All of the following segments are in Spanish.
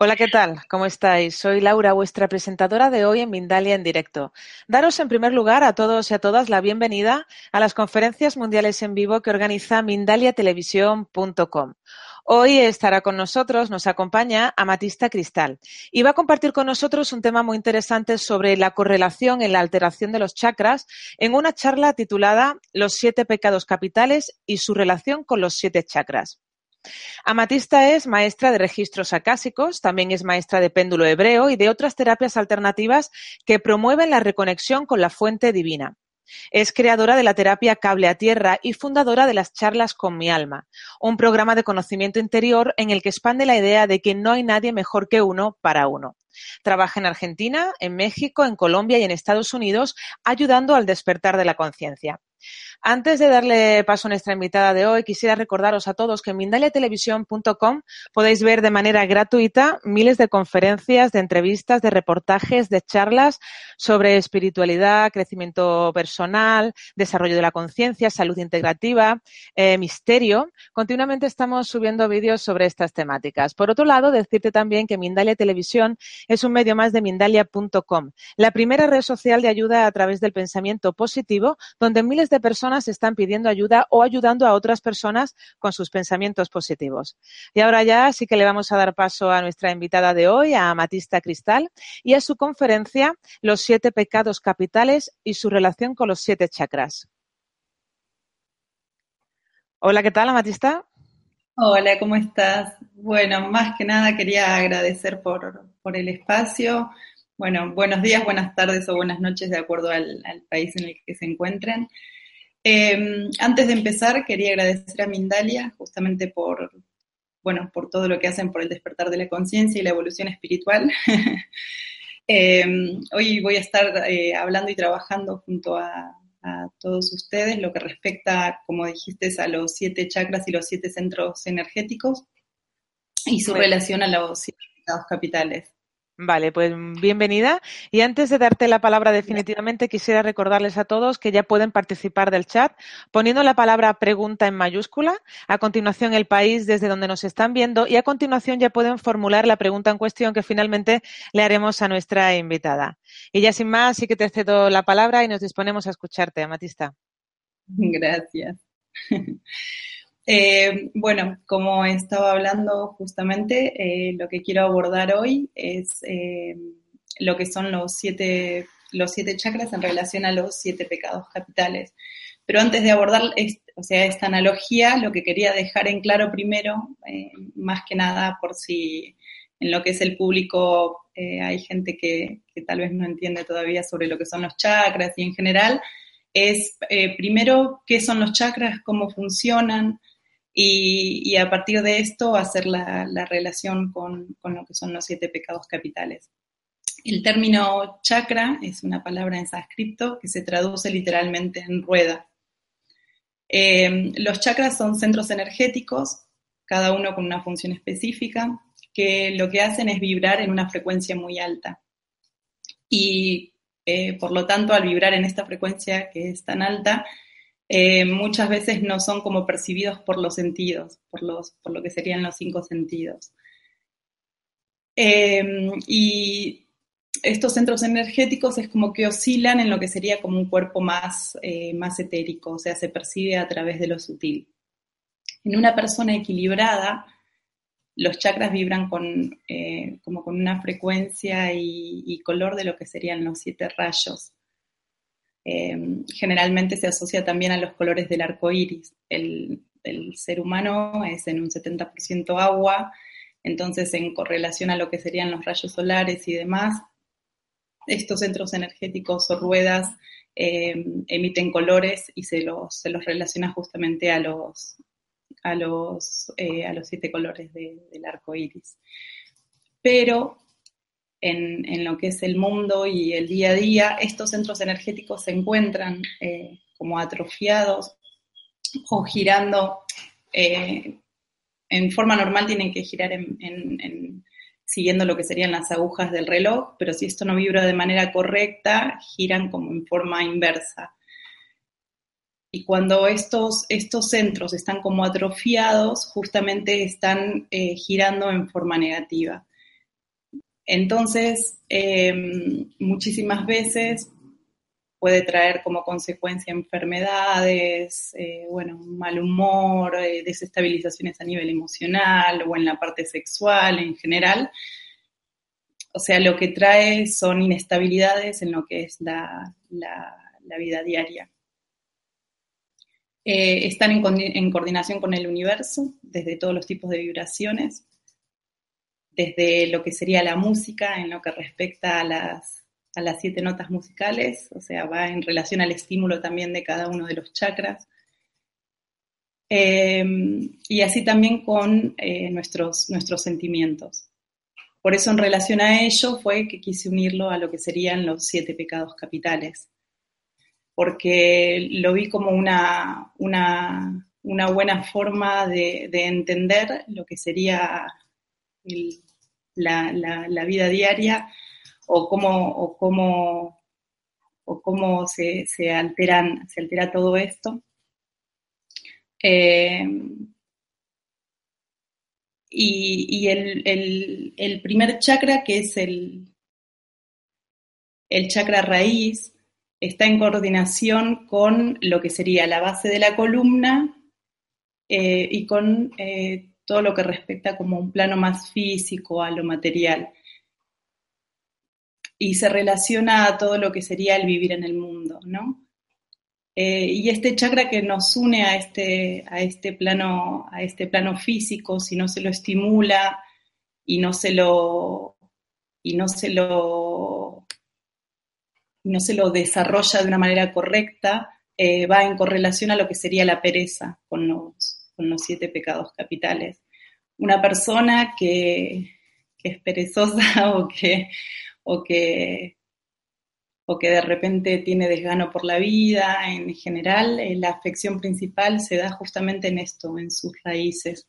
Hola, ¿qué tal? ¿Cómo estáis? Soy Laura, vuestra presentadora de hoy en Mindalia en directo. Daros en primer lugar a todos y a todas la bienvenida a las conferencias mundiales en vivo que organiza mindaliatelevisión.com. Hoy estará con nosotros, nos acompaña Amatista Cristal y va a compartir con nosotros un tema muy interesante sobre la correlación en la alteración de los chakras en una charla titulada Los siete pecados capitales y su relación con los siete chakras. Amatista es maestra de registros acásicos, también es maestra de péndulo hebreo y de otras terapias alternativas que promueven la reconexión con la fuente divina. Es creadora de la terapia Cable a Tierra y fundadora de las charlas con mi alma, un programa de conocimiento interior en el que expande la idea de que no hay nadie mejor que uno para uno. Trabaja en Argentina, en México, en Colombia y en Estados Unidos, ayudando al despertar de la conciencia. Antes de darle paso a nuestra invitada de hoy, quisiera recordaros a todos que en mindaliatelevisión.com podéis ver de manera gratuita miles de conferencias, de entrevistas, de reportajes, de charlas sobre espiritualidad, crecimiento personal, desarrollo de la conciencia, salud integrativa, eh, misterio. Continuamente estamos subiendo vídeos sobre estas temáticas. Por otro lado, decirte también que Mindalia Televisión es un medio más de Mindalia.com, la primera red social de ayuda a través del pensamiento positivo, donde miles de personas están pidiendo ayuda o ayudando a otras personas con sus pensamientos positivos. Y ahora ya sí que le vamos a dar paso a nuestra invitada de hoy, a Amatista Cristal, y a su conferencia Los siete pecados capitales y su relación con los siete chakras. Hola, ¿qué tal, Amatista? Hola, ¿cómo estás? Bueno, más que nada quería agradecer por, el espacio. Bueno, buenos días, buenas tardes o buenas noches, de acuerdo al, país en el que se encuentren. Em, antes de empezar, quería agradecer a Mindalia justamente por, bueno, por todo lo que hacen por el despertar de la conciencia y la evolución espiritual. Em, hoy voy a estar eh, hablando y trabajando junto a, a todos ustedes lo que respecta, como dijiste, a los siete chakras y los siete centros energéticos y su relación a los siete estados capitales. Vale, pues bienvenida. Y antes de darte la palabra definitivamente, quisiera recordarles a todos que ya pueden participar del chat poniendo la palabra pregunta en mayúscula, a continuación el país desde donde nos están viendo y a continuación ya pueden formular la pregunta en cuestión que finalmente le haremos a nuestra invitada. Y ya sin más, sí que te cedo la palabra y nos disponemos a escucharte, Amatista. Gracias. Eh, bueno, como estaba hablando justamente, eh, lo que quiero abordar hoy es eh, lo que son los siete, los siete chakras en relación a los siete pecados capitales. Pero antes de abordar o sea, esta analogía, lo que quería dejar en claro primero, más que nada por si en lo que es el público hay gente que, que, tal vez no entiende todavía sobre lo que son los chakras y en general, es primero qué son los chakras, cómo funcionan, y, a partir de esto hacer la, relación con, lo que son los siete pecados capitales. El término chakra es una palabra en sánscrito que se traduce literalmente en rueda. Eh, los chakras son centros energéticos, cada uno con una función específica, que lo que hacen es vibrar en una frecuencia muy alta. Y eh, por lo tanto, al vibrar en esta frecuencia que es tan alta, eh, muchas veces no son como percibidos por los sentidos, por, los, por lo que serían los cinco sentidos. Eh, y estos centros energéticos es como que oscilan en lo que sería como un cuerpo más, eh, más etérico, o sea, se percibe a través de lo sutil. En una persona equilibrada, los chakras vibran con, como con una frecuencia y, color de lo que serían los siete rayos. Em, generalmente se asocia también a los colores del arco iris. El, ser humano es en un 70% agua, entonces en correlación a lo que serían los rayos solares y demás, estos centros energéticos o ruedas em, emiten colores y se los, se los relaciona justamente a los, a los, eh, a los siete colores del arco iris. Pero en, lo que es el mundo y el día a día, estos centros energéticos se encuentran eh, como atrofiados o girando. Eh, en forma normal tienen que girar siguiendo lo que serían las agujas del reloj, pero si esto no vibra de manera correcta, giran como en forma inversa. Y cuando estos, estos centros están como atrofiados, justamente están eh, girando en forma negativa. Entonces, em, muchísimas veces puede traer como consecuencia enfermedades, eh, bueno, mal humor, eh, desestabilizaciones a nivel emocional o en la parte sexual en general. O sea, lo que trae son inestabilidades en lo que es la, vida diaria. Eh, están en, coordinación con el universo, desde todos los tipos de vibraciones, desde lo que sería la música, en lo que respecta a las, a las siete notas musicales, o sea, va en relación al estímulo también de cada uno de los chakras. Em, y así también con eh, nuestros, nuestros sentimientos. Por eso en relación a ello fue que quise unirlo a lo que serían los siete pecados capitales, porque lo vi como una, una, buena forma de, entender lo que sería la, vida diaria o cómo, o cómo, o cómo se, alteran, se altera todo esto. Eh, y, el, primer chakra, que es el, el chakra raíz, está en coordinación con lo que sería la base de la columna eh, y con eh, todo lo que respecta como un plano más físico, a lo material. Y se relaciona a todo lo que sería el vivir en el mundo, ¿no? Eh, y este chakra que nos une a este, a este, plano, a este plano físico, si no se lo estimula y no se lo, y no se lo, no se lo desarrolla de una manera correcta, eh, va en correlación a lo que sería la pereza con los, con los siete pecados capitales. Una persona que, es perezosa o que, o que o que de repente tiene desgano por la vida, en general, eh, la afección principal se da justamente en esto, en sus raíces.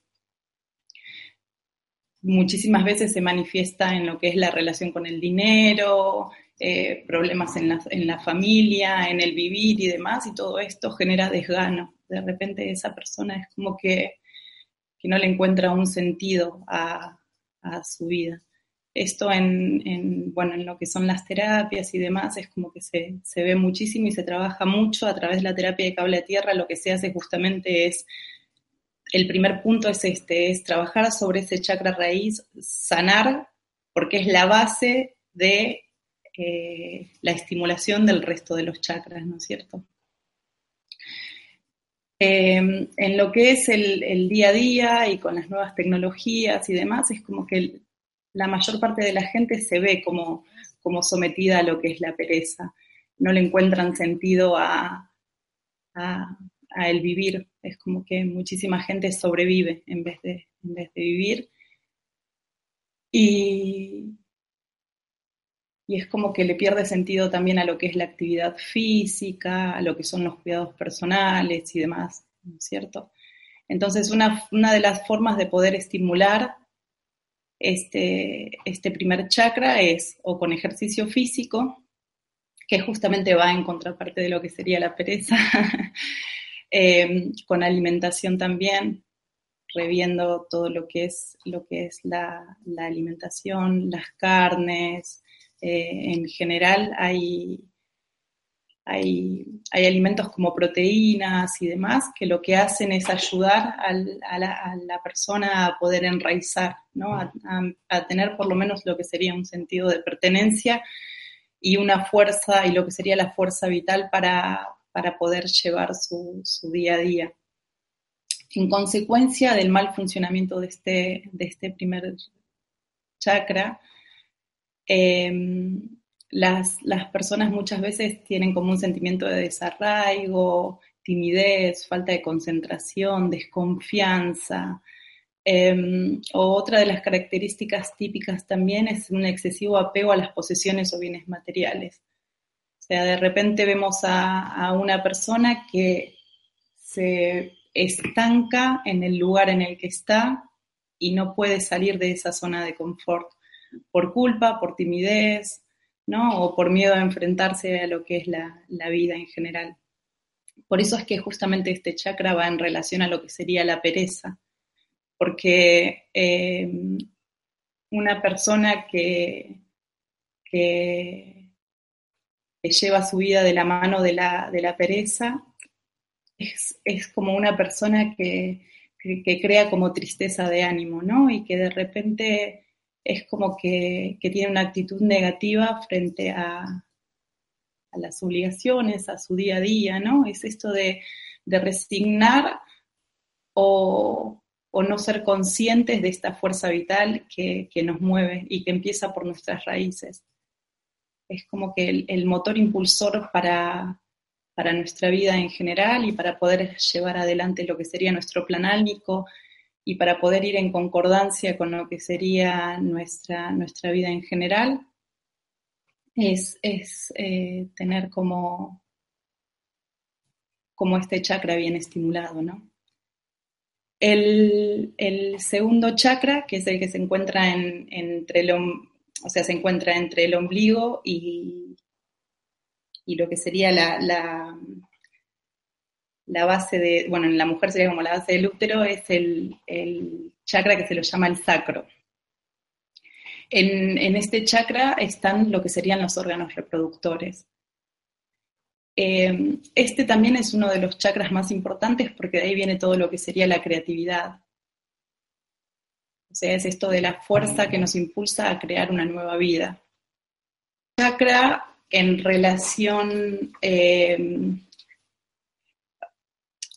Muchísimas veces se manifiesta en lo que es la relación con el dinero, eh, problemas en la, familia, en el vivir y demás, y todo esto genera desgano. De repente esa persona es como que, no le encuentra un sentido a su vida esto en, bueno, en lo que son las terapias y demás es como que se, ve muchísimo y se trabaja mucho a través de la terapia de cable a tierra. Lo que se hace justamente es, el primer punto es este, es trabajar sobre ese chakra raíz, sanar, porque es la base de eh, la estimulación del resto de los chakras, ¿no es cierto? Eh, en lo que es el, el, día a día y con las nuevas tecnologías y demás, es como que la mayor parte de la gente se ve como, como sometida a lo que es la pereza. No le encuentran sentido a, a, el vivir. Es como que muchísima gente sobrevive en vez de, en vez de vivir. Y, y es como que le pierde sentido también a lo que es la actividad física, a lo que son los cuidados personales y demás, ¿no es cierto? Entonces, una, una de las formas de poder estimular este, este primer chakra es o con ejercicio físico, que justamente va en contraparte de lo que sería la pereza, em, con alimentación también, reviendo todo lo que es, lo que es la, alimentación, las carnes, eh, en general hay hay, alimentos como proteínas y demás que lo que hacen es ayudar a, la, persona a poder enraizar, ¿no? a, tener por lo menos lo que sería un sentido de pertenencia y una fuerza y lo que sería la fuerza vital para, poder llevar su, día a día. En consecuencia del mal funcionamiento de este, de este primer chakra, em, las, personas muchas veces tienen como un sentimiento de desarraigo, timidez, falta de concentración, desconfianza. Em, otra de las características típicas también es un excesivo apego a las posesiones o bienes materiales. O sea, de repente vemos a, a una persona que se estanca en el lugar en el que está y no puede salir de esa zona de confort por culpa, por timidez, o por miedo a enfrentarse a lo que es la, vida en general. Por eso es que justamente este chakra va en relación a lo que sería la pereza, porque eh, una persona que, que, lleva su vida de la mano de la, de la pereza, es, es, como una persona que, que, crea como tristeza de ánimo, ¿no? Y que de repente es como que, que tiene una actitud negativa frente a, a, las obligaciones, a su día a día, ¿no? Es esto de, de resignar o, o, no ser conscientes de esta fuerza vital que, que, nos mueve y que empieza por nuestras raíces. Es como que el, motor impulsor para, para nuestra vida en general y para poder llevar adelante lo que sería nuestro plan álmico y para poder ir en concordancia con lo que sería nuestra, nuestra vida en general, es, es eh, tener como, como este chakra bien estimulado, ¿no? El, el, segundo chakra, que es el que se encuentra en, entre el, o sea, se encuentra entre el ombligo y, y lo que sería la, la, base de, bueno, en la mujer sería como la base del útero, es el, chakra que se lo llama el sacro. En, este chakra están lo que serían los órganos reproductores. Eh, este también es uno de los chakras más importantes porque de ahí viene todo lo que sería la creatividad. O sea, es esto de la fuerza que nos impulsa a crear una nueva vida. Chakra en relación eh,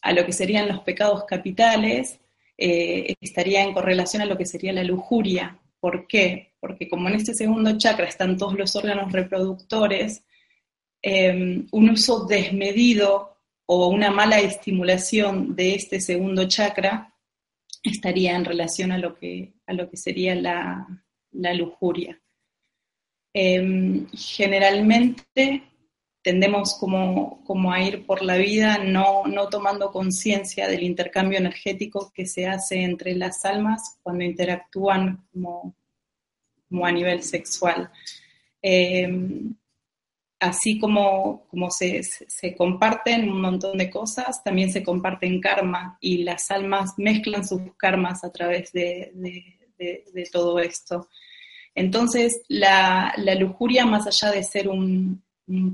a lo que serían los pecados capitales, eh, estaría en correlación a lo que sería la lujuria. ¿Por qué? Porque como en este segundo chakra están todos los órganos reproductores, eh, un uso desmedido o una mala estimulación de este segundo chakra estaría en relación a lo que, a lo que sería la lujuria. Em, generalmente tendemos como, como, a ir por la vida no, no tomando conciencia del intercambio energético que se hace entre las almas cuando interactúan como, como a nivel sexual. Em, así como, como se, se, comparten un montón de cosas, también se comparten karma y las almas mezclan sus karmas a través de, de, de todo esto. Entonces, la, lujuria, más allá de ser un,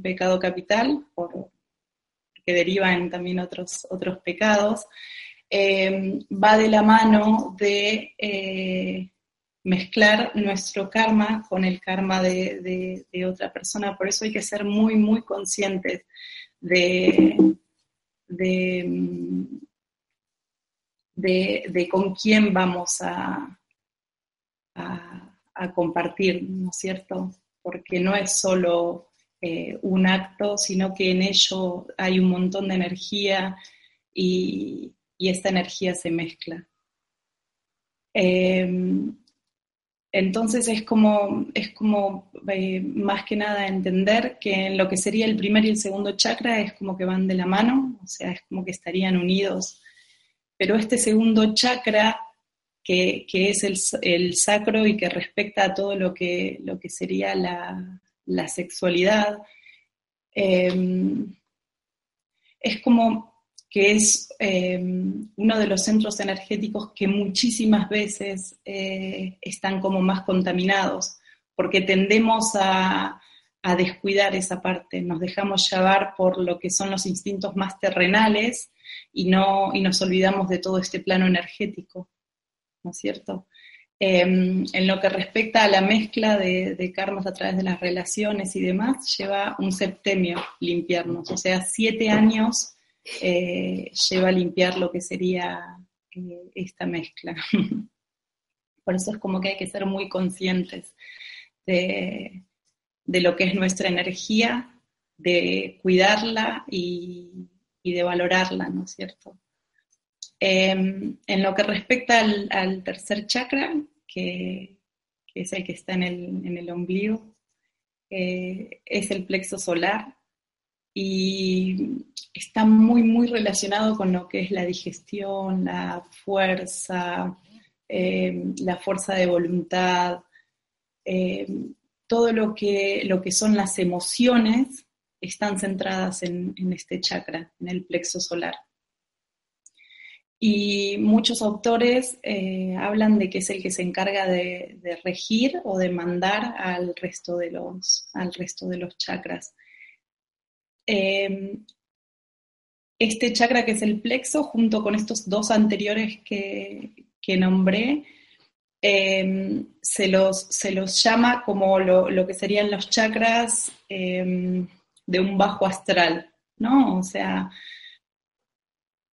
pecado capital, por, que deriva en también otros, otros pecados, eh, va de la mano de eh, mezclar nuestro karma con el karma de, otra persona. Por eso hay que ser muy, muy conscientes de, de, con quién vamos a a compartir, ¿no es cierto? Porque no es solo eh, un acto, sino que en ello hay un montón de energía y, esta energía se mezcla. Em, entonces es como, es como eh, más que nada entender que en lo que sería el primer y el segundo chakra es como que van de la mano, o sea, es como que estarían unidos. Pero este segundo chakra que, es el, sacro y que respecta a todo lo que, lo que sería la, sexualidad. Em, es como que es em, uno de los centros energéticos que muchísimas veces eh, están como más contaminados, porque tendemos a, a, descuidar esa parte, nos dejamos llevar por lo que son los instintos más terrenales y, no, y nos olvidamos de todo este plano energético. ¿no es cierto? Em, en lo que respecta a la mezcla de, karmas a través de las relaciones y demás, lleva un septemio limpiarnos, o sea, siete años eh, lleva a limpiar lo que sería eh, esta mezcla. Por eso es como que hay que ser muy conscientes de, lo que es nuestra energía, de cuidarla y de valorarla, ¿no es cierto? Em, en lo que respecta al, tercer chakra, que, es el que está en el, ombligo, eh, es el plexo solar y está muy, muy relacionado con lo que es la digestión, la fuerza, em, la fuerza de voluntad, em, todo lo que, lo que son las emociones están centradas en este chakra, en el plexo solar. Y muchos autores eh, hablan de que es el que se encarga de, regir o de mandar al resto de los, al resto de los chakras. Em, este chakra que es el plexo, junto con estos dos anteriores que, nombré, em, se, los, se, los, llama como lo, que serían los chakras em, de un bajo astral, ¿no? O sea,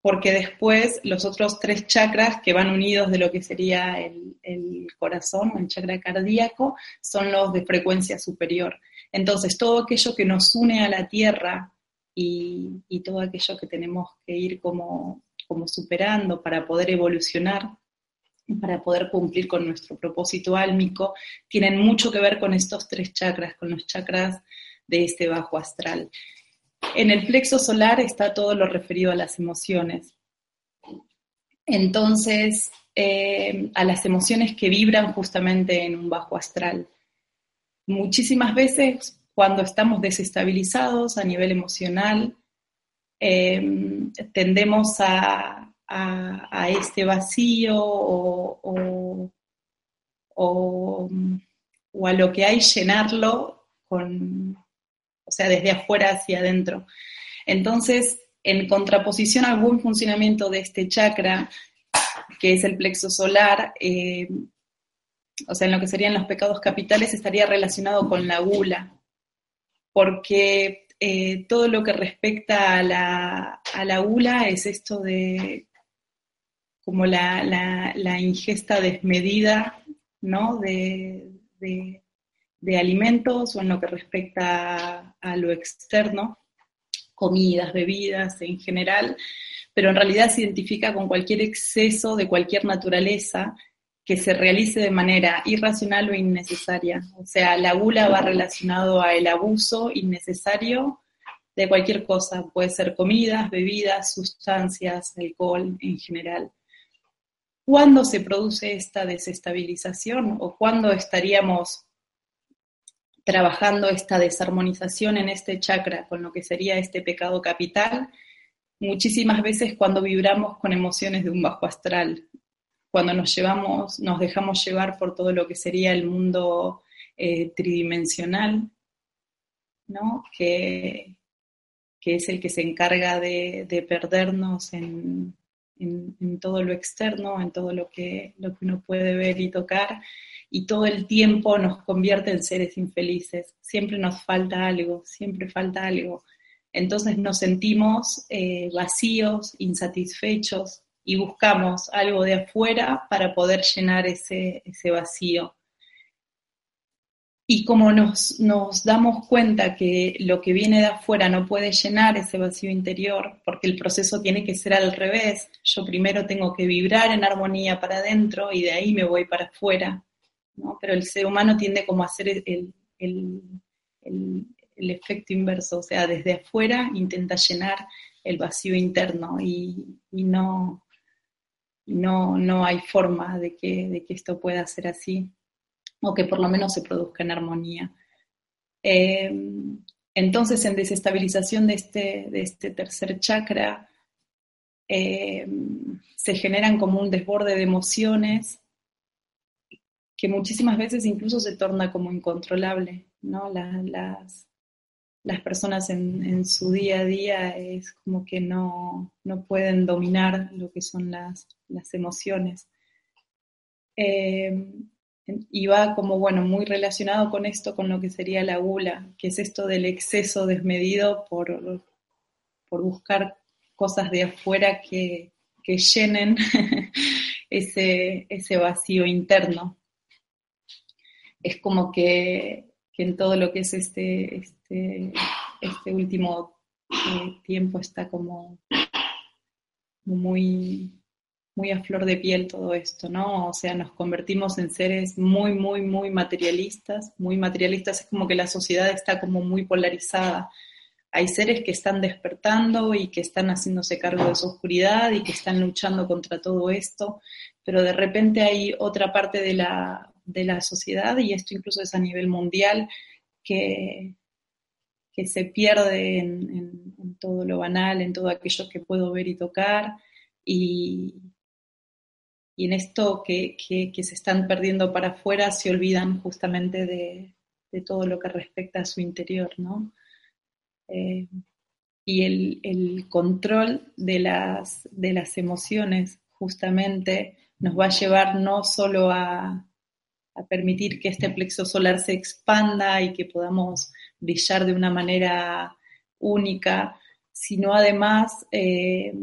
porque después los otros tres chakras que van unidos de lo que sería el, corazón o el chakra cardíaco son los de frecuencia superior. Entonces, todo aquello que nos une a la tierra y, todo aquello que tenemos que ir como, como superando para poder evolucionar, para poder cumplir con nuestro propósito álmico, tienen mucho que ver con estos tres chakras, con los chakras de este bajo astral. En el plexo solar está todo lo referido a las emociones. Entonces, eh, a las emociones que vibran justamente en un bajo astral. Muchísimas veces cuando estamos desestabilizados a nivel emocional, eh, tendemos a, este vacío o, o, a lo que hay llenarlo con, o sea, desde afuera hacia adentro. Entonces, en contraposición al buen funcionamiento de este chakra, que es el plexo solar, eh, o sea, en lo que serían los pecados capitales, estaría relacionado con la gula, porque eh, todo lo que respecta a la, a gula es esto de como la, ingesta desmedida, ¿no? de, de alimentos o en lo que respecta a, lo externo, comidas, bebidas en general, pero en realidad se identifica con cualquier exceso de cualquier naturaleza que se realice de manera irracional o innecesaria. O sea, la gula va relacionado a el abuso innecesario de cualquier cosa, puede ser comidas, bebidas, sustancias, alcohol en general. ¿Cuándo se produce esta desestabilización o cuándo estaríamos trabajando esta desarmonización en este chakra con lo que sería este pecado capital, muchísimas veces cuando vibramos con emociones de un bajo astral, cuando nos llevamos, nos dejamos llevar por todo lo que sería el mundo eh, tridimensional, ¿no? Que, que, es el que se encarga de, perdernos en, en, todo lo externo, en todo lo que, lo que uno puede ver y tocar, y todo el tiempo nos convierte en seres infelices. Siempre nos falta algo, siempre falta algo. Entonces nos sentimos eh, vacíos, insatisfechos y buscamos algo de afuera para poder llenar ese, ese vacío. Y como nos, nos, damos cuenta que lo que viene de afuera no puede llenar ese vacío interior, porque el proceso tiene que ser al revés, yo primero tengo que vibrar en armonía para adentro y de ahí me voy para afuera. Pero el ser humano tiende como a hacer el, efecto inverso, o sea, desde afuera intenta llenar el vacío interno y, no, no, no hay forma de que, de que esto pueda ser así, o que por lo menos se produzca en armonía. Em, entonces, en desestabilización de este, de este tercer chakra, em, se generan como un desborde de emociones que muchísimas veces incluso se torna como incontrolable, ¿no? las, las personas en, su día a día es como que no, pueden dominar lo que son las, emociones. Em, y va como, bueno, muy relacionado con esto, con lo que sería la gula, que es esto del exceso desmedido por, por buscar cosas de afuera que, que llenen ese, ese vacío interno es como que, en todo lo que es este, este, este último eh, tiempo está como muy, muy a flor de piel todo esto, ¿no? O sea, nos convertimos en seres muy, muy, muy materialistas, muy materialistas, es como que la sociedad está como muy polarizada. Hay seres que están despertando y que están haciéndose cargo de su oscuridad y que están luchando contra todo esto, pero de repente hay otra parte de la de la sociedad, y esto incluso es a nivel mundial, que, que se pierde en, todo lo banal, en todo aquello que puedo ver y tocar, y, y en esto que, se están perdiendo para afuera se olvidan justamente de, todo lo que respecta a su interior, ¿no? Eh, y el, control de las, de las emociones justamente nos va a llevar no solo a, permitir que este plexo solar se expanda y que podamos brillar de una manera única, sino además eh,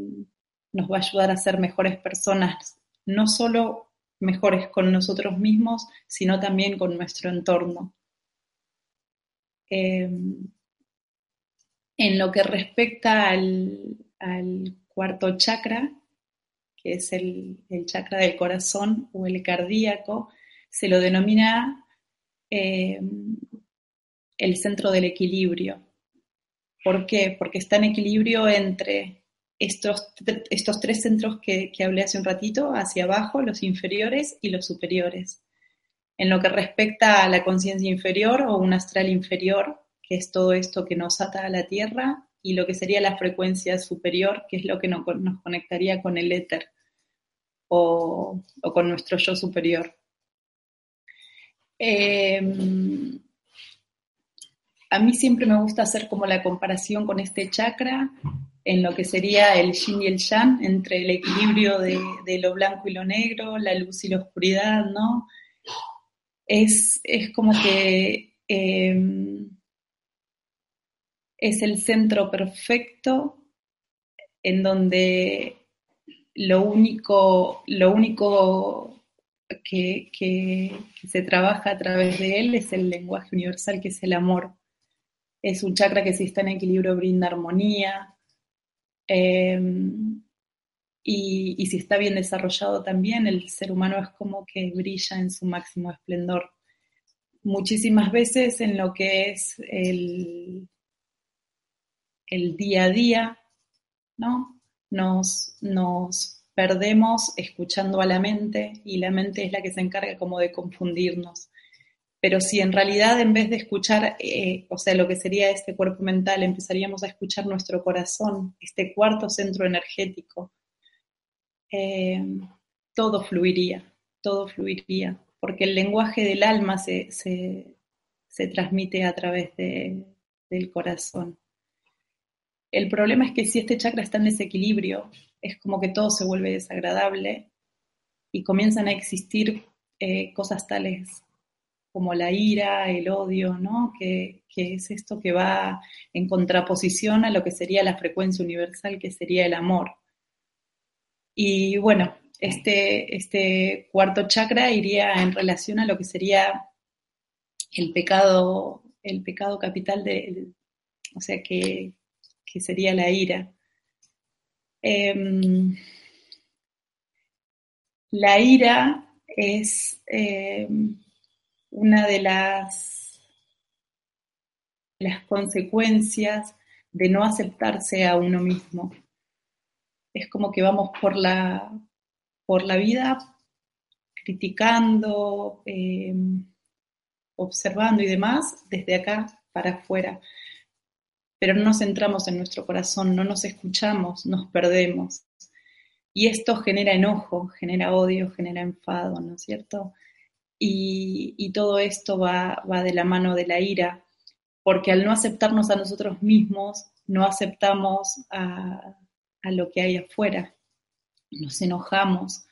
nos va a ayudar a ser mejores personas no solo mejores con nosotros mismos, sino también con nuestro entorno. Em, en lo que respecta al, cuarto chakra, que es el, chakra del corazón o el cardíaco, se lo denomina em, el centro del equilibrio. ¿Por qué? Porque está en equilibrio entre estos, estos tres centros que, hablé hace un ratito, hacia abajo, los inferiores y los superiores. En lo que respecta a la conciencia inferior o un astral inferior, que es todo esto que nos ata a la Tierra, y lo que sería la frecuencia superior, que es lo que nos, conectaría con el éter o, con nuestro yo superior. Em, a mí siempre me gusta hacer como la comparación con este chakra en lo que sería el yin y el yang, entre el equilibrio de, lo blanco y lo negro, la luz y la oscuridad, ¿no? Es, como que em, es el centro perfecto en donde lo único, lo único que, que, se trabaja a través de él es el lenguaje universal, que es el amor. Es un chakra que si está en equilibrio brinda armonía, Em, y, si está bien desarrollado también, el ser humano es como que brilla en su máximo esplendor. Muchísimas veces en lo que es el, el día a día, ¿no? Nos, nos perdemos escuchando a la mente y la mente es la que se encarga como de confundirnos. Pero si en realidad en vez de escuchar, eh, o sea, lo que sería este cuerpo mental, empezaríamos a escuchar nuestro corazón, este cuarto centro energético, eh, todo fluiría, todo fluiría, porque el lenguaje del alma se, transmite a través del corazón. El problema es que si este chakra está en desequilibrio, es como que todo se vuelve desagradable y comienzan a existir eh, cosas tales como la ira, el odio, ¿no? Que, es esto que va en contraposición a lo que sería la frecuencia universal, que sería el amor. Y bueno, este, este cuarto chakra iría en relación a lo que sería el pecado, el pecado capital de, o sea, que, sería la ira. Em, la ira es em, una de las, las consecuencias de no aceptarse a uno mismo. Es como que vamos por la, por la vida criticando, eh, observando y demás desde acá para afuera. Pero no nos centramos en nuestro corazón, no nos escuchamos, nos perdemos. Y esto genera enojo, genera odio, genera enfado, ¿no es cierto? y, todo esto va, de la mano de la ira, porque al no aceptarnos a nosotros mismos, no aceptamos a, lo que hay afuera, nos enojamos,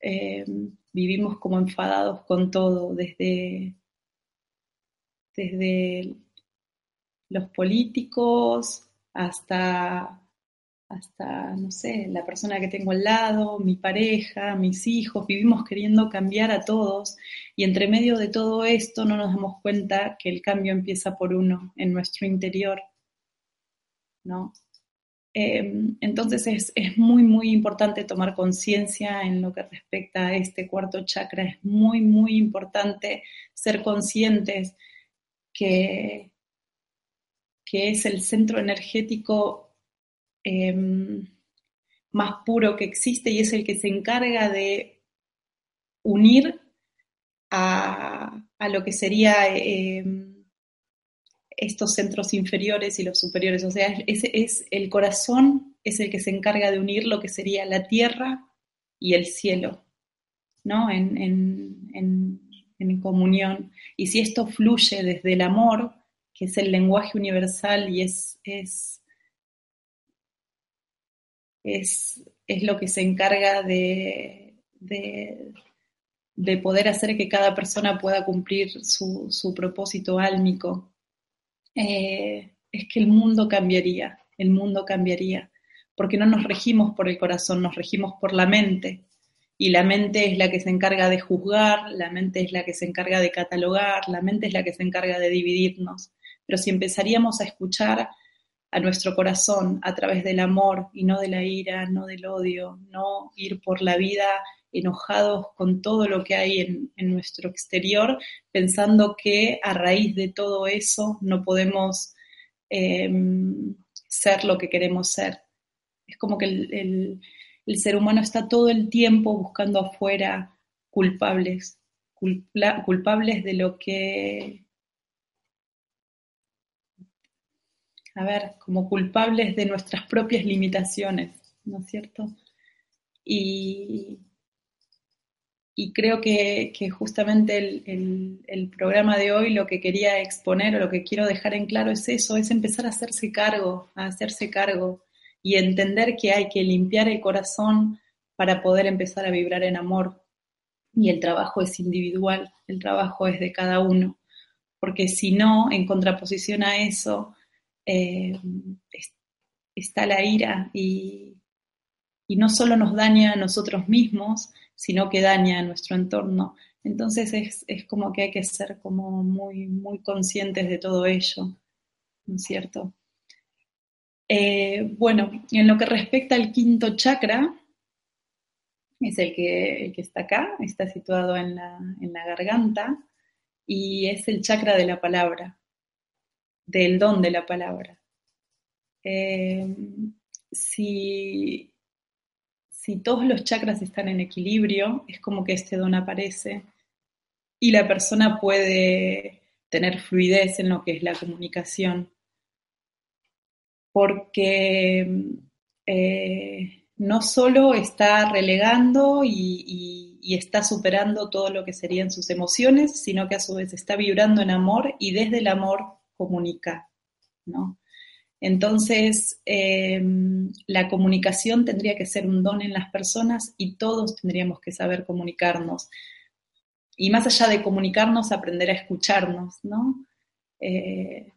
eh, vivimos como enfadados con todo, desde, desde los políticos hasta hasta, no sé, la persona que tengo al lado, mi pareja, mis hijos, vivimos queriendo cambiar a todos y entre medio de todo esto no nos damos cuenta que el cambio empieza por uno, en nuestro interior, ¿no? Em, entonces es, es, muy, muy importante tomar conciencia en lo que respecta a este cuarto chakra, es muy, muy importante ser conscientes que, que es el centro energético Em, más puro que existe y es el que se encarga de unir a, lo que sería em, estos centros inferiores y los superiores. O sea, es, es, el corazón es el que se encarga de unir lo que sería la tierra y el cielo, ¿no? En, en comunión. Y si esto fluye desde el amor, que es el lenguaje universal y es, es, es, es lo que se encarga de, de, de, poder hacer que cada persona pueda cumplir su, su propósito álmico, eh, es que el mundo cambiaría, el mundo cambiaría, porque no nos regimos por el corazón, nos regimos por la mente. Y la mente es la que se encarga de juzgar, la mente es la que se encarga de catalogar, la mente es la que se encarga de dividirnos. Pero si empezaríamos a escuchar a nuestro corazón a través del amor y no de la ira, no del odio, no ir por la vida enojados con todo lo que hay en, nuestro exterior, pensando que a raíz de todo eso no podemos em, ser lo que queremos ser. Es como que el, ser humano está todo el tiempo buscando afuera culpables, culpables de lo que a ver, como culpables de nuestras propias limitaciones, ¿no es cierto? Y, creo que, justamente el, programa de hoy lo que quería exponer o lo que quiero dejar en claro es eso, es empezar a hacerse cargo, a hacerse cargo y entender que hay que limpiar el corazón para poder empezar a vibrar en amor. Y el trabajo es individual, el trabajo es de cada uno, porque si no, en contraposición a eso, eh, está la ira y, no solo nos daña a nosotros mismos, sino que daña a nuestro entorno. Entonces es, como que hay que ser como muy, muy conscientes de todo ello, ¿no es cierto? Eh, bueno, en lo que respecta al quinto chakra, es el que, que está acá, está situado en la, en la garganta y es el chakra de la palabra del don de la palabra. Eh, si, si todos los chakras están en equilibrio, es como que este don aparece y la persona puede tener fluidez en lo que es la comunicación. Porque eh, no solo está relegando y, y, está superando todo lo que serían sus emociones, sino que a su vez está vibrando en amor y desde el amor comunica, ¿no? Entonces, em, la comunicación tendría que ser un don en las personas y todos tendríamos que saber comunicarnos. Y más allá de comunicarnos, aprender a escucharnos, ¿no? Eh,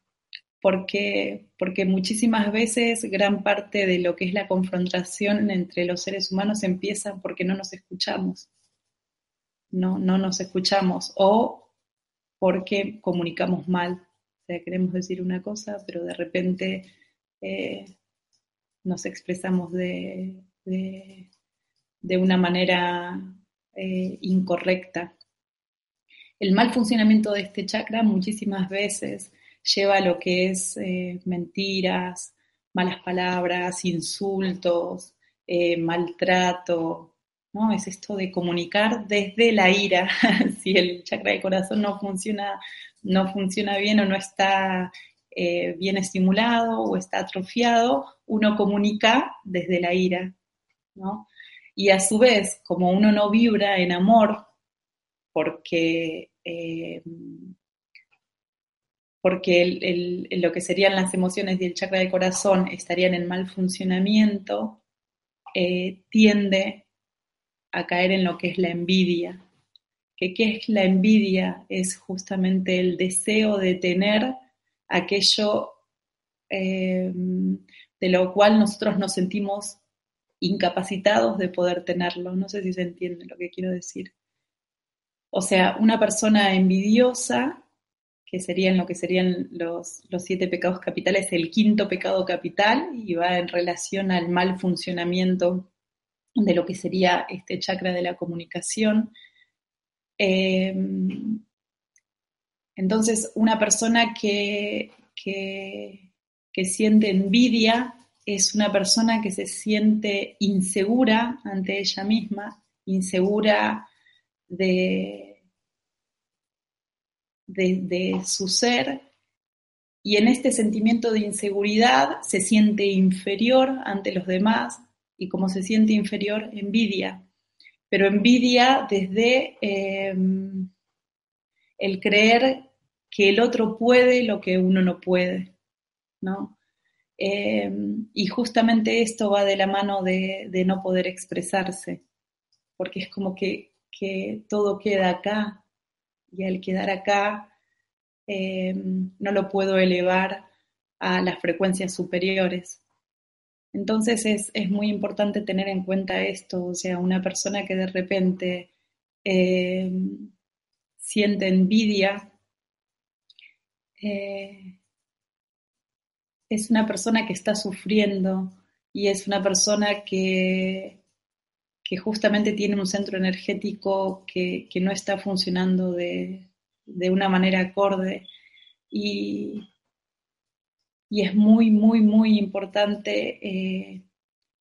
porque, porque muchísimas veces gran parte de lo que es la confrontación entre los seres humanos empieza porque no nos escuchamos. No, no nos escuchamos o porque comunicamos mal queremos decir una cosa, pero de repente eh, nos expresamos de, una manera eh, incorrecta. El mal funcionamiento de este chakra muchísimas veces lleva a lo que es eh, mentiras, malas palabras, insultos, maltrato, ¿no? Es esto de comunicar desde la ira. si el chakra del corazón no funciona no funciona bien o no está eh, bien estimulado o está atrofiado, uno comunica desde la ira. Y a su vez, como uno no vibra en amor, porque, eh, porque lo que serían las emociones y el chakra del corazón estarían en mal funcionamiento, eh, tiende a caer en lo que es la envidia, que qué es la envidia, es justamente el deseo de tener aquello eh, de lo cual nosotros nos sentimos incapacitados de poder tenerlo. No sé si se entiende lo que quiero decir. O sea, una persona envidiosa, que serían lo que serían los, los siete pecados capitales, el quinto pecado capital, y va en relación al mal funcionamiento de lo que sería este chakra de la comunicación, Em, entonces, una persona que, que, siente envidia es una persona que se siente insegura ante ella misma, insegura de, de, su ser y en este sentimiento de inseguridad se siente inferior ante los demás y como se siente inferior, envidia. Pero envidia desde em, el creer que el otro puede lo que uno no puede, ¿no? Em, y justamente esto va de la mano de, no poder expresarse, porque es como que, todo queda acá, y al quedar acá em, no lo puedo elevar a las frecuencias superiores. Entonces es, es, muy importante tener en cuenta esto, o sea, una persona que de repente siente envidia, eh, es una persona que está sufriendo y es una persona que, que justamente tiene un centro energético que, no está funcionando de, una manera acorde. Y, y, es muy, muy, muy importante eh,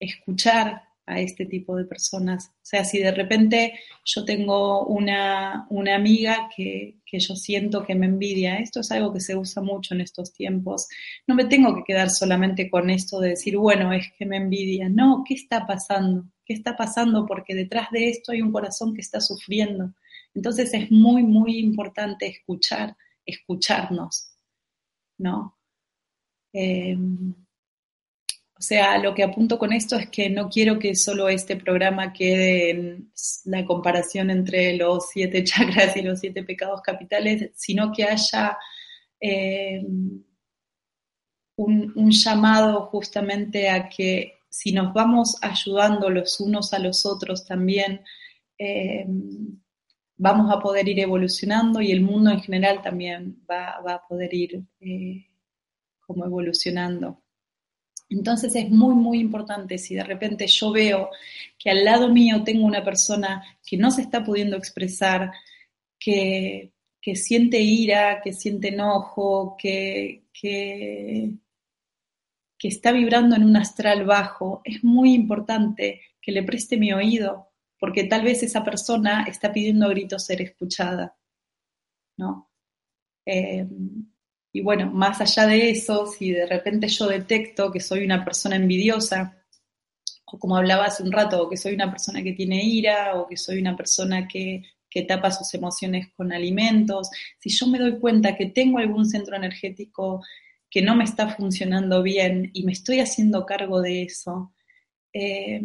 escuchar a este tipo de personas. O sea, si de repente yo tengo una, amiga que, yo siento que me envidia, esto es algo que se usa mucho en estos tiempos, no me tengo que quedar solamente con esto de decir, bueno, es que me envidia. No, ¿qué está pasando? ¿Qué está pasando? Porque detrás de esto hay un corazón que está sufriendo. Entonces es muy, muy importante escuchar, escucharnos, ¿no? Em, o sea, lo que apunto con esto es que no quiero que solo este programa quede en la comparación entre los siete chakras y los siete pecados capitales, sino que haya eh, un, llamado justamente a que si nos vamos ayudando los unos a los otros también, eh, vamos a poder ir evolucionando y el mundo en general también va, a poder ir eh, como evolucionando. Entonces es muy, muy importante si de repente yo veo que al lado mío tengo una persona que no se está pudiendo expresar, que, siente ira, que siente enojo, que, que, que está vibrando en un astral bajo, es muy importante que le preste mi oído, porque tal vez esa persona está pidiendo a gritos ser escuchada, ¿no? Eh, y bueno, más allá de eso, si de repente yo detecto que soy una persona envidiosa, o como hablaba hace un rato, que soy una persona que tiene ira, o que soy una persona que, que tapa sus emociones con alimentos, si yo me doy cuenta que tengo algún centro energético que no me está funcionando bien y me estoy haciendo cargo de eso, eh,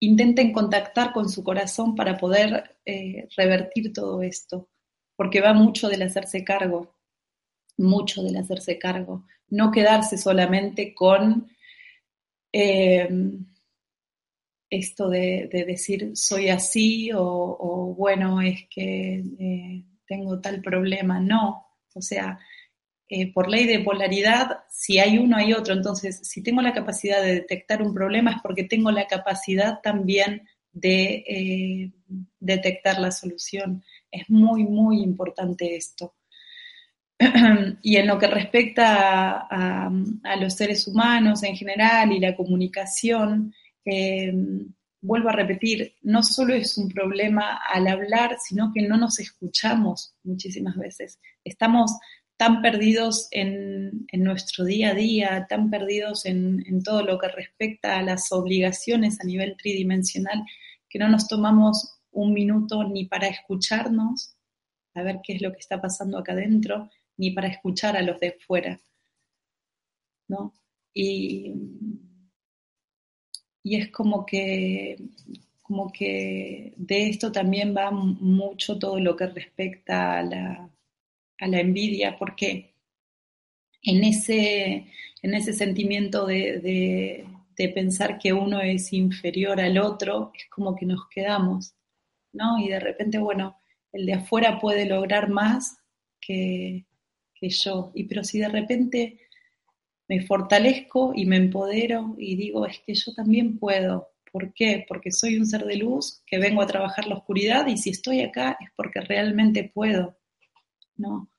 intenten contactar con su corazón para poder eh, revertir todo esto, porque va mucho del hacerse cargo mucho del hacerse cargo, no quedarse solamente con eh, esto de, decir soy así o, bueno, es que eh, tengo tal problema, no, o sea, eh, por ley de polaridad, si hay uno, hay otro, entonces si tengo la capacidad de detectar un problema es porque tengo la capacidad también de detectar la solución. Es muy, muy importante esto. y en lo que respecta a, los seres humanos en general y la comunicación, eh, vuelvo a repetir, no solo es un problema al hablar, sino que no nos escuchamos muchísimas veces. Estamos tan perdidos en, nuestro día a día, tan perdidos en, en, todo lo que respecta a las obligaciones a nivel tridimensional, que no nos tomamos un minuto ni para escucharnos, a ver qué es lo que está pasando acá adentro, ni para escuchar a los de fuera. ¿no? Y, y es como que, como que de esto también va mucho todo lo que respecta a la, a la envidia, porque en ese, en ese sentimiento de, de, de, pensar que uno es inferior al otro, es como que nos quedamos, ¿no? Y de repente, bueno, el de afuera puede lograr más que, que yo. Y pero si de repente me fortalezco y me empodero y digo, es que yo también puedo. ¿Por qué? Porque soy un ser de luz que vengo a trabajar la oscuridad y si estoy acá es porque realmente puedo. ¿No?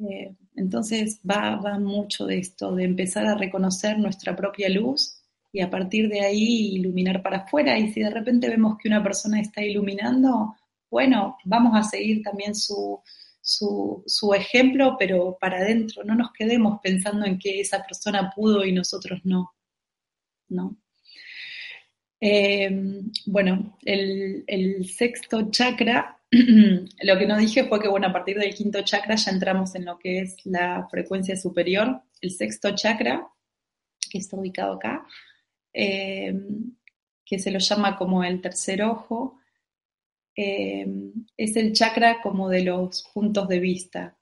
Eh, entonces va, va mucho de esto, de empezar a reconocer nuestra propia luz y a partir de ahí iluminar para afuera. Y si de repente vemos que una persona está iluminando, bueno, vamos a seguir también su, su, su, ejemplo, pero para adentro, no nos quedemos pensando en que esa persona pudo y nosotros no. ¿no? Eh, bueno, el, el, sexto chakra, lo que no dije fue que, bueno, a partir del quinto chakra ya entramos en lo que es la frecuencia superior. El sexto chakra, que está ubicado acá, eh, que se lo llama como el tercer ojo, eh, es el chakra como de los puntos de vista.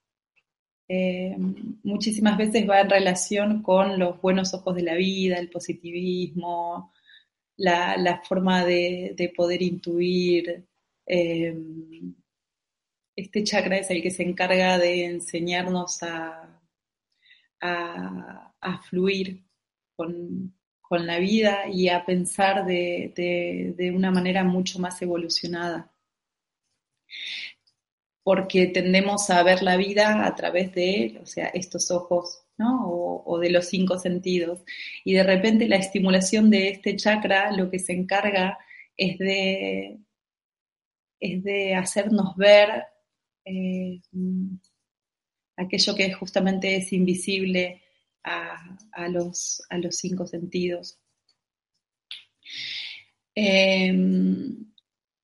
Eh, muchísimas veces va en relación con los buenos ojos de la vida, el positivismo, la, forma de, poder intuir. Eh, este chakra es el que se encarga de enseñarnos a, fluir con, la vida y a pensar de una manera mucho más evolucionada porque tendemos a ver la vida a través de, o sea, estos ojos, ¿no? O, de los cinco sentidos. Y de repente la estimulación de este chakra lo que se encarga es de, es de hacernos ver eh, aquello que justamente es invisible a, los, a los cinco sentidos. Em,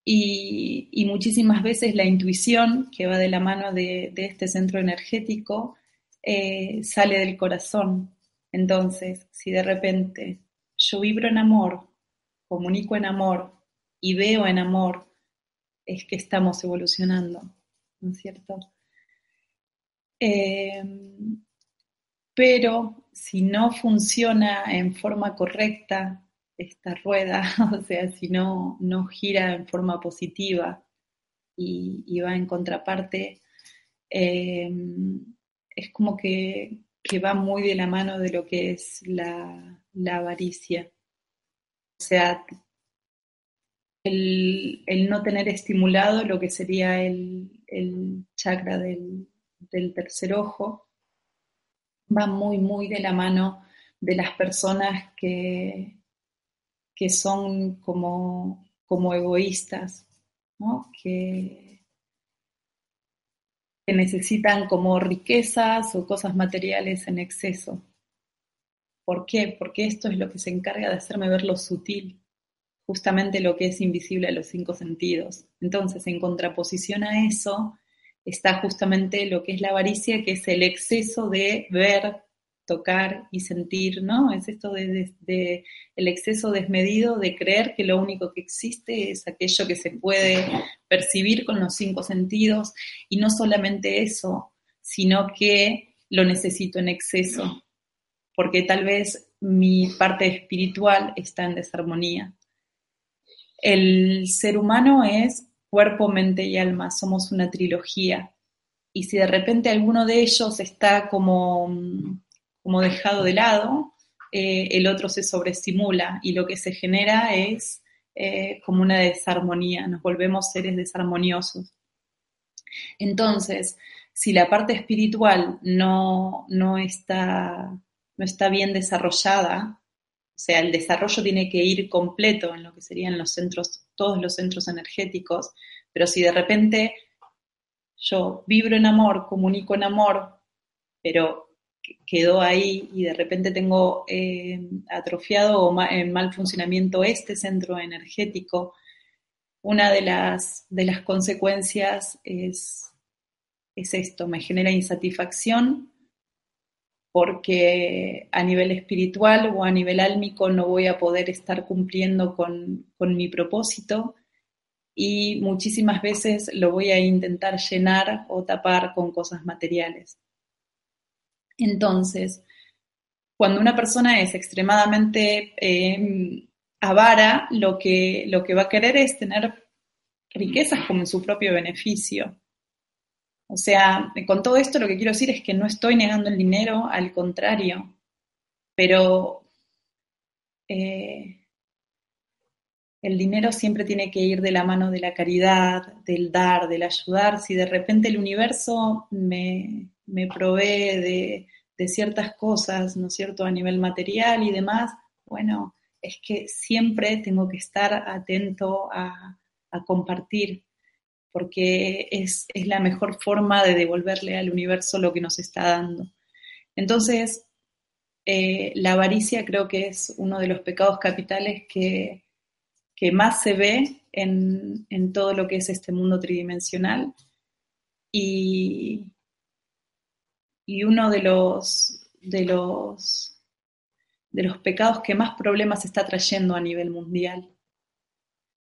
y, muchísimas veces la intuición, que va de la mano de, este centro energético, eh, sale del corazón. Entonces, si de repente yo vibro en amor, comunico en amor y veo en amor, es que estamos evolucionando, ¿no es cierto? Em, pero si no funciona en forma correcta, esta rueda, o sea, si no, no gira en forma positiva y, va en contraparte, em, es como que, va muy de la mano de lo que es la, avaricia. O sea, el, no tener estimulado lo que sería el, chakra del, del tercer ojo va muy, muy de la mano de las personas que, que son como, como egoístas, que, que necesitan como riquezas o cosas materiales en exceso. ¿Por qué? Porque esto es lo que se encarga de hacerme ver lo sutil, justamente lo que es invisible a los cinco sentidos. Entonces, en contraposición a eso, está justamente lo que es la avaricia, que es el exceso de ver tocar y sentir, ¿no? Es esto de, el exceso desmedido de creer que lo único que existe es aquello que se puede percibir con los cinco sentidos y no solamente eso, sino que lo necesito en exceso, porque tal vez mi parte espiritual está en desarmonía. El ser humano es cuerpo, mente y alma, somos una trilogía. Y si de repente alguno de ellos está como como dejado de lado, eh, el otro se sobreestimula y lo que se genera es eh, como una desarmonía, nos volvemos seres desarmoniosos. Entonces, si la parte espiritual no, no, está, no está bien desarrollada, o sea, el desarrollo tiene que ir completo en lo que serían los centros, todos los centros energéticos, pero si de repente yo vibro en amor, comunico en amor, pero quedó ahí y de repente tengo eh, atrofiado o en mal funcionamiento este centro energético, una de las, de las consecuencias es, es esto, me genera insatisfacción porque a nivel espiritual o a nivel álmico no voy a poder estar cumpliendo con, con mi propósito y muchísimas veces lo voy a intentar llenar o tapar con cosas materiales. Entonces, cuando una persona es extremadamente eh, avara, lo que, lo que va a querer es tener riquezas como en su propio beneficio. O sea, con todo esto lo que quiero decir es que no estoy negando el dinero, al contrario, pero eh, el dinero siempre tiene que ir de la mano de la caridad, del dar, del ayudar. Si de repente el universo me, me provee de, ciertas cosas, ¿no es cierto?, a nivel material y demás, bueno, es que siempre tengo que estar atento a, compartir, porque es, la mejor forma de devolverle al universo lo que nos está dando. Entonces, eh, la avaricia creo que es uno de los pecados capitales que, que más se ve en, en, todo lo que es este mundo tridimensional y, y uno de los, de, los, de los pecados que más problemas está trayendo a nivel mundial,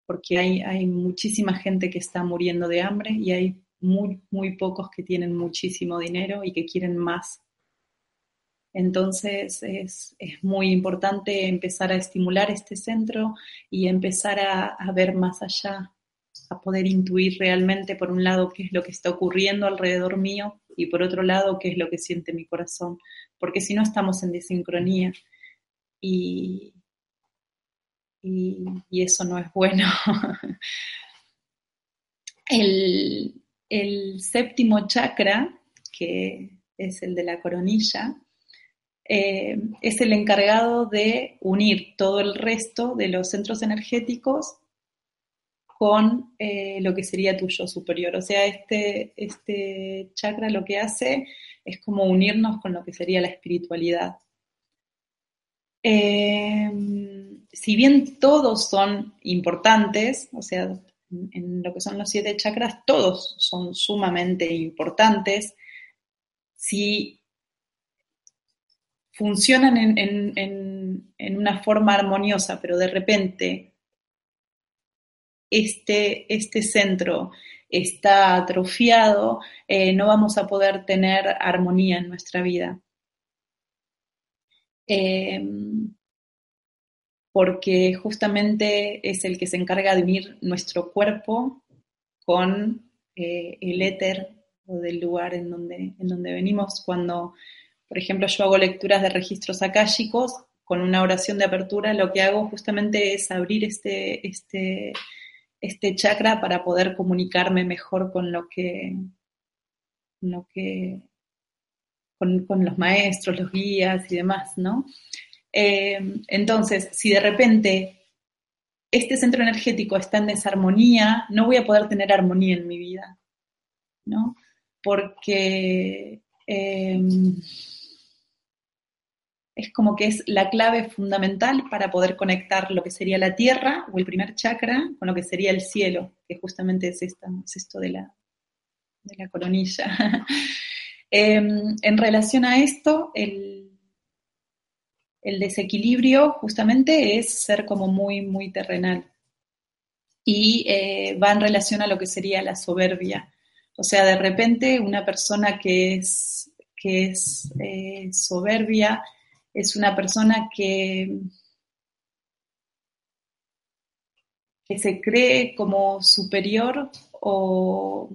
porque hay, hay muchísima gente que está muriendo de hambre y hay muy, muy pocos que tienen muchísimo dinero y que quieren más. Entonces es, muy importante empezar a estimular este centro y empezar a, ver más allá, a poder intuir realmente, por un lado, qué es lo que está ocurriendo alrededor mío y por otro lado, qué es lo que siente mi corazón, porque si no estamos en desincronía y, y, eso no es bueno. el, el séptimo chakra, que es el de la coronilla, eh, es el encargado de unir todo el resto de los centros energéticos con eh, lo que sería tu yo superior. O sea, este, este chakra lo que hace es como unirnos con lo que sería la espiritualidad. Eh, si bien todos son importantes, o sea, en lo que son los siete chakras, todos son sumamente importantes. Si funcionan en, una forma armoniosa, pero de repente este, este centro está atrofiado, eh, no vamos a poder tener armonía en nuestra vida. Em, porque justamente es el que se encarga de unir nuestro cuerpo con eh, el éter o del lugar en donde, en donde venimos cuando por ejemplo, yo hago lecturas de registros akáshicos con una oración de apertura, lo que hago justamente es abrir este, este, este chakra para poder comunicarme mejor con lo que, lo que con, los maestros, los guías y demás, ¿no? Eh, entonces, si de repente este centro energético está en desarmonía, no voy a poder tener armonía en mi vida, ¿no? Porque eh, es como que es la clave fundamental para poder conectar lo que sería la tierra o el primer chakra con lo que sería el cielo, que justamente es, esto de la, de la coronilla. Em, en relación a esto, el, el, desequilibrio justamente es ser como muy, muy terrenal. Y eh, va en relación a lo que sería la soberbia. O sea, de repente una persona que es, que es eh, soberbia, es una persona que, que se cree como superior o,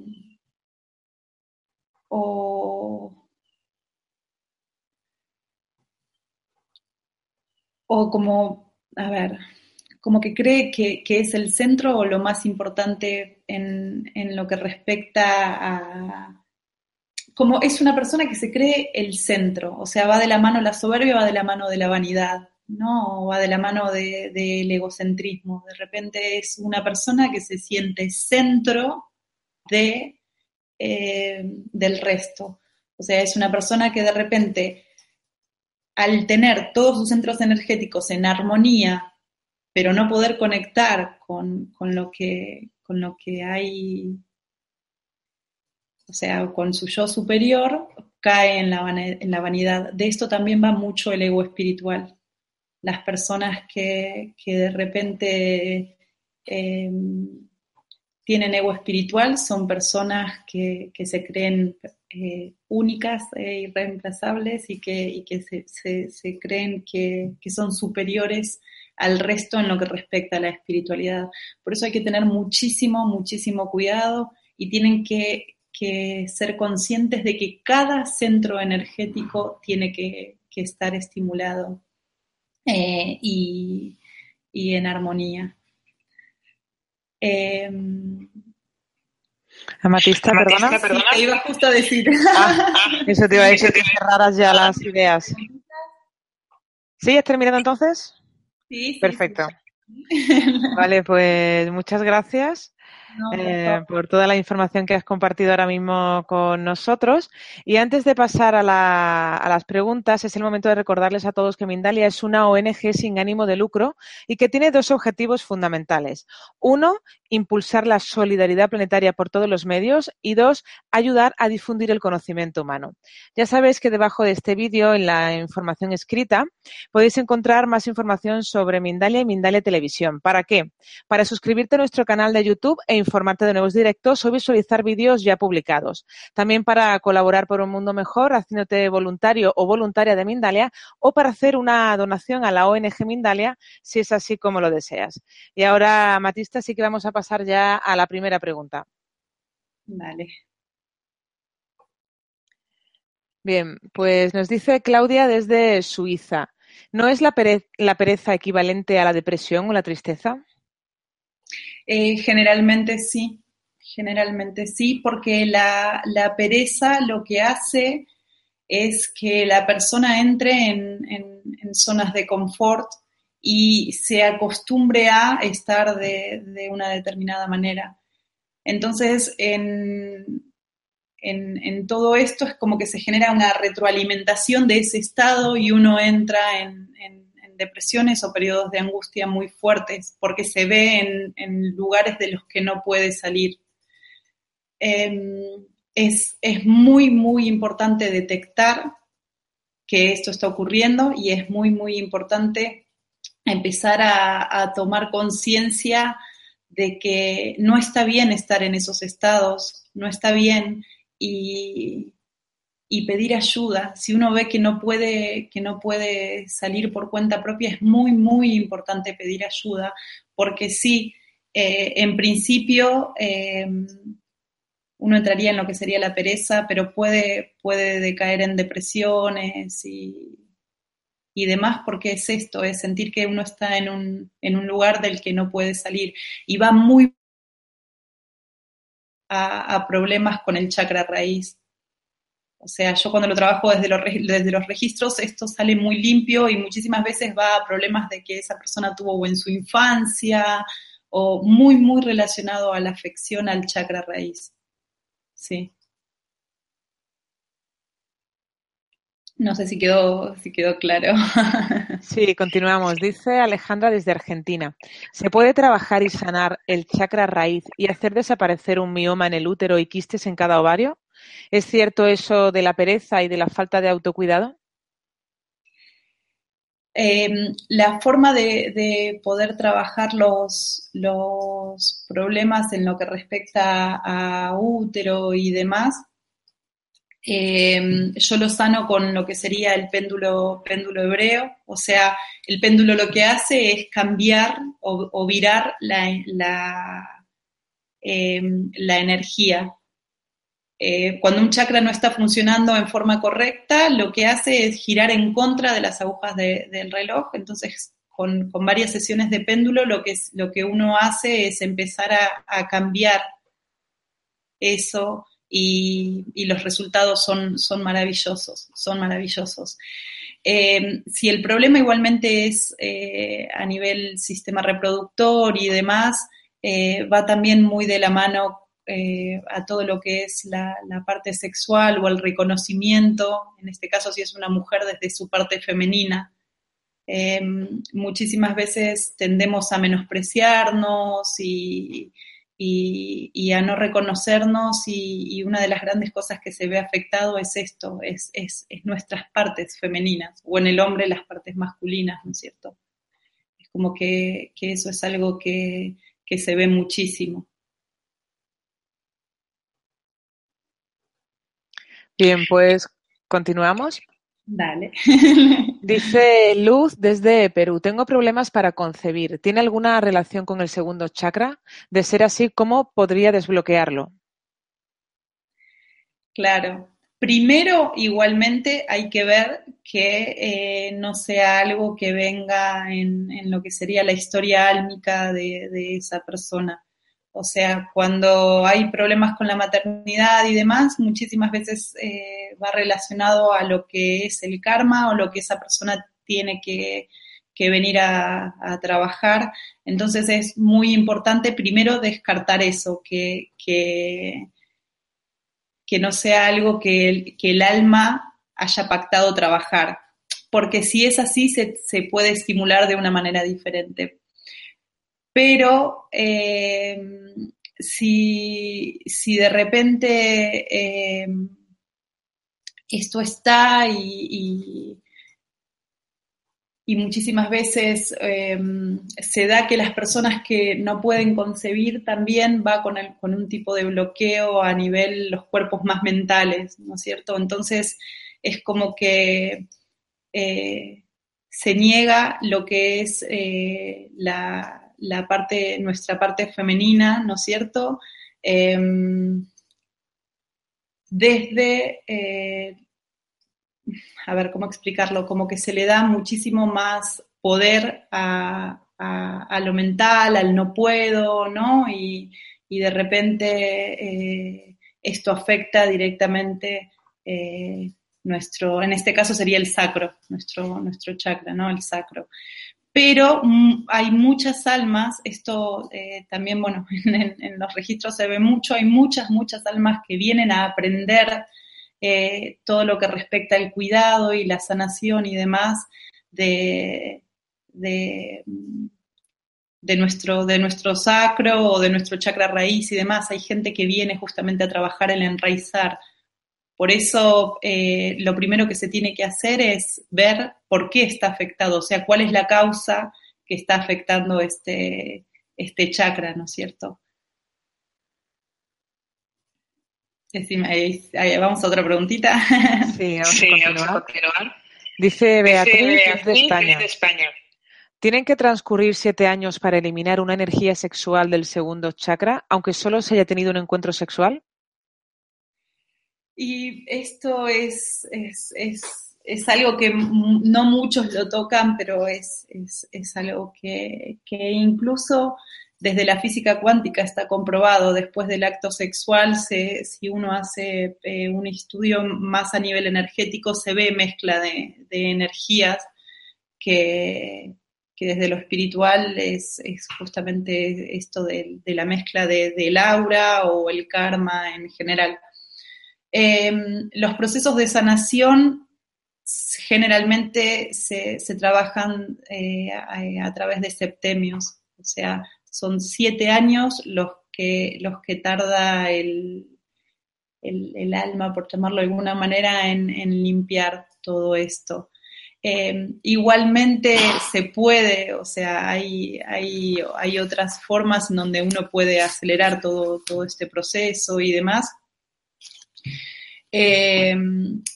o, como, a ver, como que cree que, es el centro o lo más importante en, en lo que respecta a, como es una persona que se cree el centro, o sea, va de la mano la soberbia, va de la mano de la vanidad, ¿no? va de la mano del egocentrismo. De repente es una persona que se siente centro eh, del resto. O sea, es una persona que de repente, al tener todos sus centros energéticos en armonía, pero no poder conectar con, con lo, que, con lo que hay o sea, con su yo superior, cae en la, vanidad. De esto también va mucho el ego espiritual. Las personas que, de repente em, tienen ego espiritual son personas que, se creen eh, únicas e irreemplazables y que, se, creen que, que son superiores al resto en lo que respecta a la espiritualidad. Por eso hay que tener muchísimo, muchísimo cuidado y tienen que que ser conscientes de que cada centro energético tiene que, estar estimulado eh, y, en armonía. Em, Amatista, perdona. perdona. iba justo a decir. Ah, eso te iba a decir que cerraras ya las ideas. ¿Sí? ¿Estás terminando entonces? Sí. Perfecto. Vale, pues muchas gracias. Eh, por toda la información que has compartido ahora mismo con nosotros. Y antes de pasar a, las preguntas, es el momento de recordarles a todos que Mindalia es una ONG sin ánimo de lucro y que tiene dos objetivos fundamentales. Uno, impulsar la solidaridad planetaria por todos los medios y dos, ayudar a difundir el conocimiento humano. Ya sabéis que debajo de este vídeo, en la información escrita, podéis encontrar más información sobre Mindalia y Mindalia Televisión. ¿Para qué? Para suscribirte a nuestro canal de YouTube e informarte de nuevos directos o visualizar vídeos ya publicados. También para colaborar por un mundo mejor, haciéndote voluntario o voluntaria de Mindalia o para hacer una donación a la ONG Mindalia, si es así como lo deseas. Y ahora, Matista, sí que vamos a pasar ya a la primera pregunta. Vale. Bien, pues nos dice Claudia desde Suiza. ¿No es la, pereza equivalente a la depresión o la tristeza? Eh, generalmente sí, generalmente sí, porque la, pereza lo que hace es que la persona entre en zonas de confort y se acostumbre a estar de, una determinada manera. Entonces, en, todo esto es como que se genera una retroalimentación de ese estado y uno entra en, depresiones o periodos de angustia muy fuertes porque se ve en, lugares de los que no puede salir. Em, es, es muy, muy importante detectar que esto está ocurriendo y es muy, muy importante empezar a, tomar conciencia de que no está bien estar en esos estados, no está bien y, pedir ayuda. Si uno ve que no puede, que no puede salir por cuenta propia, es muy, muy importante pedir ayuda, porque sí, eh, en principio eh, uno entraría en lo que sería la pereza, pero puede, puede decaer en depresiones y, y demás, porque es esto, es sentir que uno está en un, en un lugar del que no puede salir. Y va muy a, problemas con el chakra raíz. O sea, yo cuando lo trabajo desde los, desde los registros, esto sale muy limpio y muchísimas veces va a problemas de que esa persona tuvo en su infancia o muy, muy relacionado a la afección al chakra raíz. Sí. No sé si quedó, si quedó claro. Sí, continuamos. Dice Alejandra desde Argentina. ¿Se puede trabajar y sanar el chakra raíz y hacer desaparecer un mioma en el útero y quistes en cada ovario? ¿Es cierto eso de la pereza y de la falta de autocuidado? Em, la forma de, poder trabajar los, los problemas en lo que respecta a útero y demás Em, yo lo sano con lo que sería el péndulo, péndulo hebreo, o sea, el péndulo lo que hace es cambiar o, virar la, la, em, energía. Eh, cuando un chakra no está funcionando en forma correcta, lo que hace es girar en contra de las agujas del reloj, entonces con, varias sesiones de péndulo lo que, lo que uno hace es empezar a, cambiar eso y, los resultados son, son maravillosos, son maravillosos. Eh, si el problema igualmente es eh, a nivel sistema reproductor y demás, va también muy de la mano a todo lo que es la, parte sexual o el reconocimiento, en este caso si es una mujer desde su parte femenina. muchísimas veces tendemos a menospreciarnos y, y, a no reconocernos y, una de las grandes cosas que se ve afectado es esto, es, es, nuestras partes femeninas o en el hombre las partes masculinas, ¿no es cierto? Es como que, eso es algo que, que se ve muchísimo. Bien, pues continuamos. Dale. Dice Luz desde Perú, tengo problemas para concebir. ¿Tiene alguna relación con el segundo chakra? De ser así, ¿cómo podría desbloquearlo? Claro. Primero, igualmente, hay que ver que eh, no sea algo que venga en, lo que sería la historia álmica de esa persona. O sea, cuando hay problemas con la maternidad y demás, muchísimas veces eh, va relacionado a lo que es el karma o lo que esa persona tiene que, venir a, trabajar. Entonces es muy importante primero descartar eso, que, que, no sea algo que el, que el, alma haya pactado trabajar, porque si es así se, puede estimular de una manera diferente. Pero eh, si, de repente eh, esto está y, y, muchísimas veces eh, se da que las personas que no pueden concebir también va con, con un tipo de bloqueo a nivel los cuerpos más mentales, ¿no es cierto? Entonces es como que se niega lo que es la, la, parte, nuestra parte femenina, ¿no es cierto? Em, desde, eh, a ver, ¿cómo explicarlo? Como que se le da muchísimo más poder a, lo mental, al no puedo, ¿no? Y, de repente eh, esto afecta directamente eh, nuestro, en este caso sería el sacro, nuestro, nuestro chakra, ¿no? El sacro pero mm, hay muchas almas, esto eh, también, bueno, en, los registros se ve mucho, hay muchas, muchas almas que vienen a aprender eh, todo lo que respecta al cuidado y la sanación y demás de, de, nuestro, de nuestro sacro o de nuestro chakra raíz y demás. Hay gente que viene justamente a trabajar el enraizar por eso, eh, lo primero que se tiene que hacer es ver por qué está afectado, o sea, cuál es la causa que está afectando este, este chakra, ¿no es cierto? vamos a otra preguntita. Sí, vamos, a, continuar. Dice Beatriz, de, España. de España. ¿Tienen que transcurrir siete años para eliminar una energía sexual del segundo chakra, aunque solo se haya tenido un encuentro sexual? Y esto es, es, es, es, algo que no muchos lo tocan, pero es, algo que, que, incluso desde la física cuántica está comprobado. Después del acto sexual, se, si uno hace eh, un estudio más a nivel energético, se ve mezcla de, de energías que, que desde lo espiritual es, es justamente esto de, de la mezcla de, del aura o el karma en general. Em, los procesos de sanación generalmente se, trabajan eh, a, través de septemios, o sea, son siete años los que, los que tarda el, alma, por llamarlo de alguna manera, en, limpiar todo esto. Em, igualmente se puede, o sea, hay, hay, hay, otras formas en donde uno puede acelerar todo, todo este proceso y demás, eh,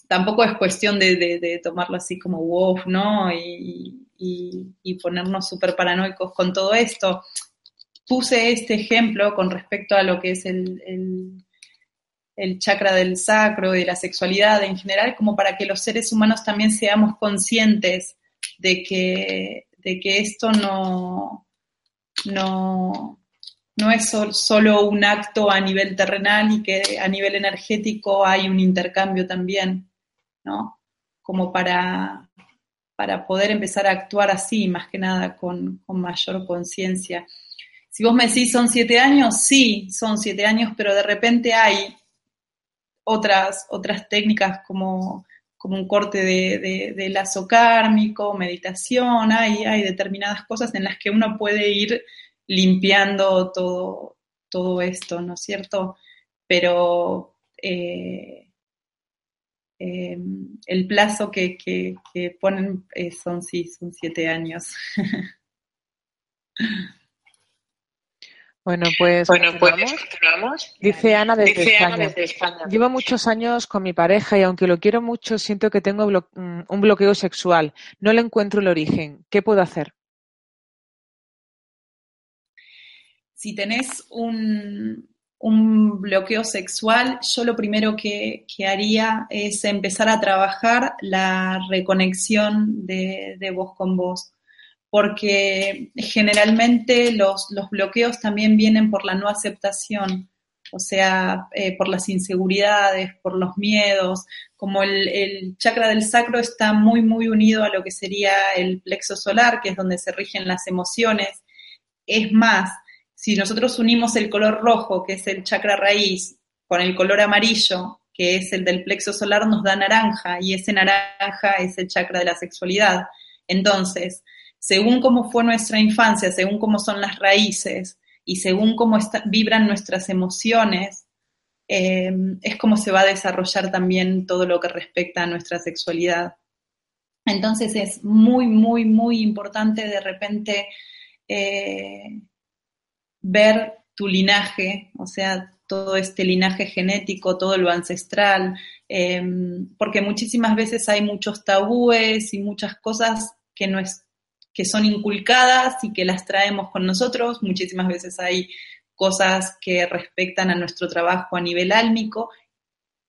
tampoco es cuestión de, tomarlo así como wow, ¿no? Y, ponernos súper paranoicos con todo esto. Puse este ejemplo con respecto a lo que es el, el, chakra del sacro y de la sexualidad en general, como para que los seres humanos también seamos conscientes de que, de que esto no, no, no es solo un acto a nivel terrenal y que a nivel energético hay un intercambio también, ¿no? Como para, para poder empezar a actuar así, más que nada con, mayor conciencia. Si vos me decís son siete años, sí, son siete años, pero de repente hay otras, otras técnicas como, como un corte de, de, lazo kármico, meditación, hay, hay determinadas cosas en las que uno puede ir limpiando todo, todo esto, ¿no es cierto? Pero eh, em, el plazo que, ponen eh, son, sí, son siete años. Bueno, pues, bueno, pues continuamos. Dice Ana desde, España. Llevo muchos años con mi pareja y aunque lo quiero mucho, siento que tengo mm, un bloqueo sexual. No le encuentro el origen. ¿Qué puedo hacer? Si tenés un, bloqueo sexual, yo lo primero que, haría es empezar a trabajar la reconexión de, vos con vos, porque generalmente los, bloqueos también vienen por la no aceptación, o sea, eh, por las inseguridades, por los miedos, como el, chakra del sacro está muy, muy unido a lo que sería el plexo solar, que es donde se rigen las emociones. Es más, si nosotros unimos el color rojo, que es el chakra raíz, con el color amarillo, que es el del plexo solar, nos da naranja, y ese naranja es el chakra de la sexualidad. Entonces, según cómo fue nuestra infancia, según cómo son las raíces y según cómo vibran nuestras emociones, eh, es como se va a desarrollar también todo lo que respecta a nuestra sexualidad. Entonces es muy, muy, muy importante de repente eh, ver tu linaje, o sea, todo este linaje genético, todo lo ancestral, eh, porque muchísimas veces hay muchos tabúes y muchas cosas que, no es, que son inculcadas y que las traemos con nosotros, muchísimas veces hay cosas que respectan a nuestro trabajo a nivel álmico,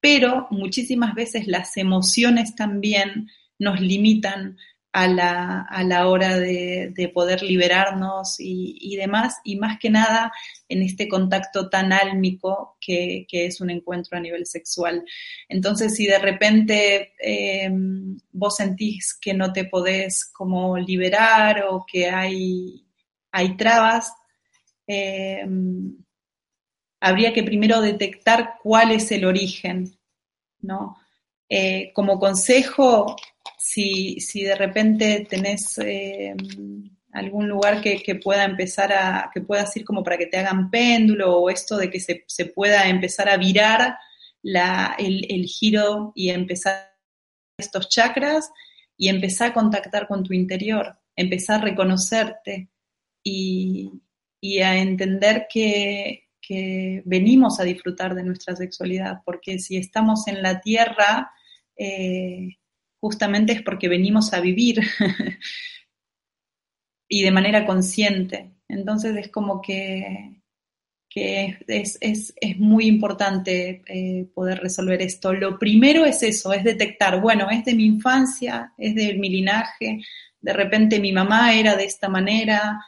pero muchísimas veces las emociones también nos limitan a la, a la hora de, poder liberarnos y, demás, y más que nada en este contacto tan álmico que, es un encuentro a nivel sexual. Entonces, si de repente em, vos sentís que no te podés como liberar o que hay, hay trabas, Em, habría que primero detectar cuál es el origen, ¿no? Eh, como consejo, si, de repente tenés em, algún lugar que, pueda empezar a, que puedas ir como para que te hagan péndulo o esto de que se, pueda empezar a virar el, el, giro y empezar estos chakras y empezar a contactar con tu interior, empezar a reconocerte y, y a entender que, venimos a disfrutar de nuestra sexualidad, porque si estamos en la tierra, eh, justamente es porque venimos a vivir y de manera consciente. Entonces es como que, es, muy importante eh, poder resolver esto. Lo primero es eso, es detectar, bueno, es de mi infancia, es de mi linaje, de repente mi mamá era de esta manera,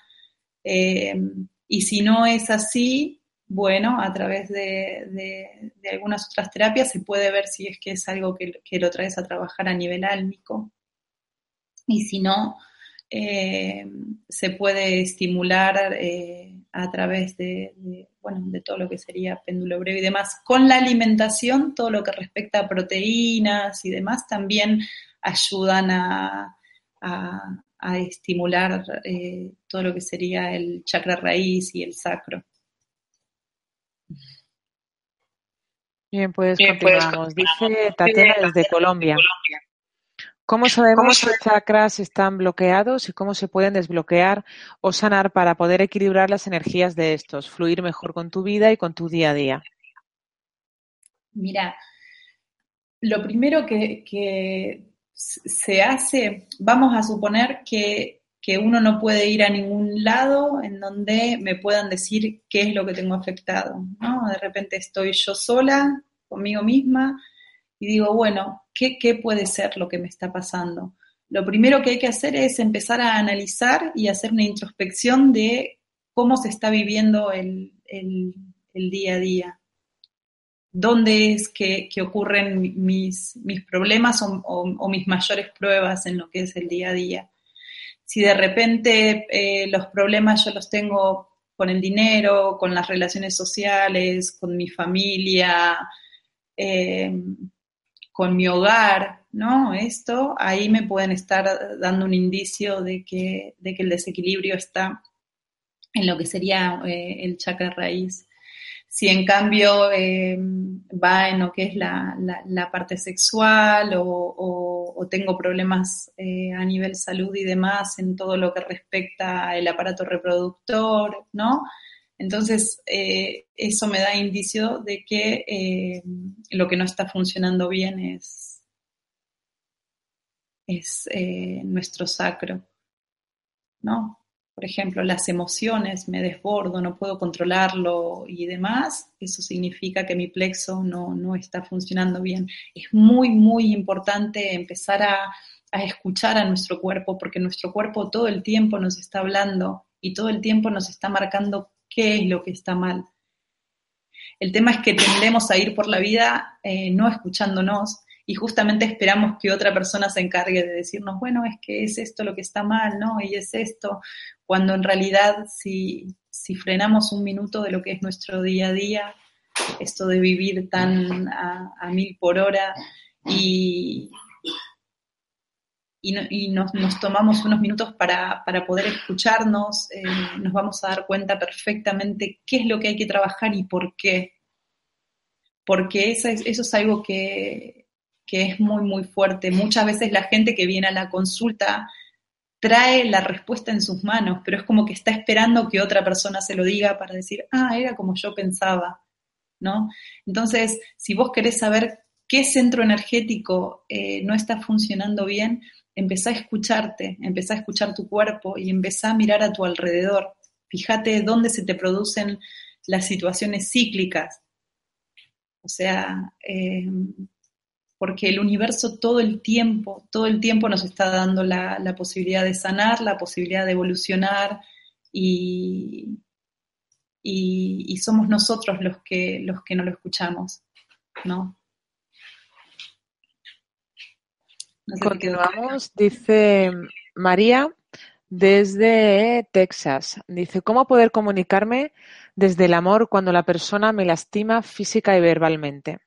eh, y si no es así, bueno, a través de, algunas otras terapias se puede ver si es que es algo que, lo traes a trabajar a nivel álmico. Y si no, eh, se puede estimular eh, a través de, bueno, de todo lo que sería péndulo breve y demás. Con la alimentación, todo lo que respecta a proteínas y demás también ayudan a, estimular eh, todo lo que sería el chakra raíz y el sacro. Bien, pues continuamos. Dice Tatiana desde Colombia. ¿Cómo sabemos si chakras están bloqueados y cómo se pueden desbloquear o sanar para poder equilibrar las energías de estos, fluir mejor con tu vida y con tu día a día? Mira, lo primero que, que se hace, vamos a suponer que, uno no puede ir a ningún lado en donde me puedan decir qué es lo que tengo afectado, ¿no? De repente estoy yo sola conmigo misma y digo, bueno, ¿qué, puede ser lo que me está pasando? Lo primero que hay que hacer es empezar a analizar y hacer una introspección de cómo se está viviendo el día a día dónde es que, ocurren mis, mis problemas o, mis mayores pruebas en lo que es el día a día. Si de repente eh, los problemas yo los tengo con el dinero, con las relaciones sociales, con mi familia, em, con mi hogar, ¿no? Esto, ahí me pueden estar dando un indicio de que, de que el desequilibrio está en lo que sería eh, el chakra raíz. Si en cambio eh, va en lo que es la, parte sexual o, tengo problemas eh, a nivel salud y demás en todo lo que respecta al aparato reproductor, ¿no? Entonces, eh, eso me da indicio de que lo que no está funcionando bien es, es nuestro sacro, ¿no? Por ejemplo, las emociones, me desbordo, no puedo controlarlo y demás, eso significa que mi plexo no, está funcionando bien. Es muy, muy importante empezar a, a escuchar a nuestro cuerpo, porque nuestro cuerpo todo el tiempo nos está hablando y todo el tiempo nos está marcando qué es lo que está mal. El tema es que tendemos a ir por la vida eh, no escuchándonos y justamente esperamos que otra persona se encargue de decirnos, bueno, es que es esto lo que está mal, ¿no? Y es esto, cuando en realidad si, si frenamos un minuto de lo que es nuestro día a día, esto de vivir tan a, mil por hora y, y, nos, tomamos unos minutos para, poder escucharnos, eh, nos vamos a dar cuenta perfectamente qué es lo que hay que trabajar y por qué. Porque eso es, eso es algo que, que es muy, muy fuerte. Muchas veces la gente que viene a la consulta trae la respuesta en sus manos, pero es como que está esperando que otra persona se lo diga para decir, ah, era como yo pensaba. ¿no? Entonces, si vos querés saber qué centro energético eh, no está funcionando bien, empezá a escucharte, empezá a escuchar tu cuerpo y empezá a mirar a tu alrededor. Fíjate dónde se te producen las situaciones cíclicas. O sea, eh, porque el universo todo el tiempo, todo el tiempo nos está dando la, la posibilidad de sanar, la posibilidad de evolucionar y, y, somos nosotros los que, los que no lo escuchamos, ¿no? Continuamos, dice María desde Texas. Dice, ¿cómo poder comunicarme desde el amor cuando la persona me lastima física y verbalmente?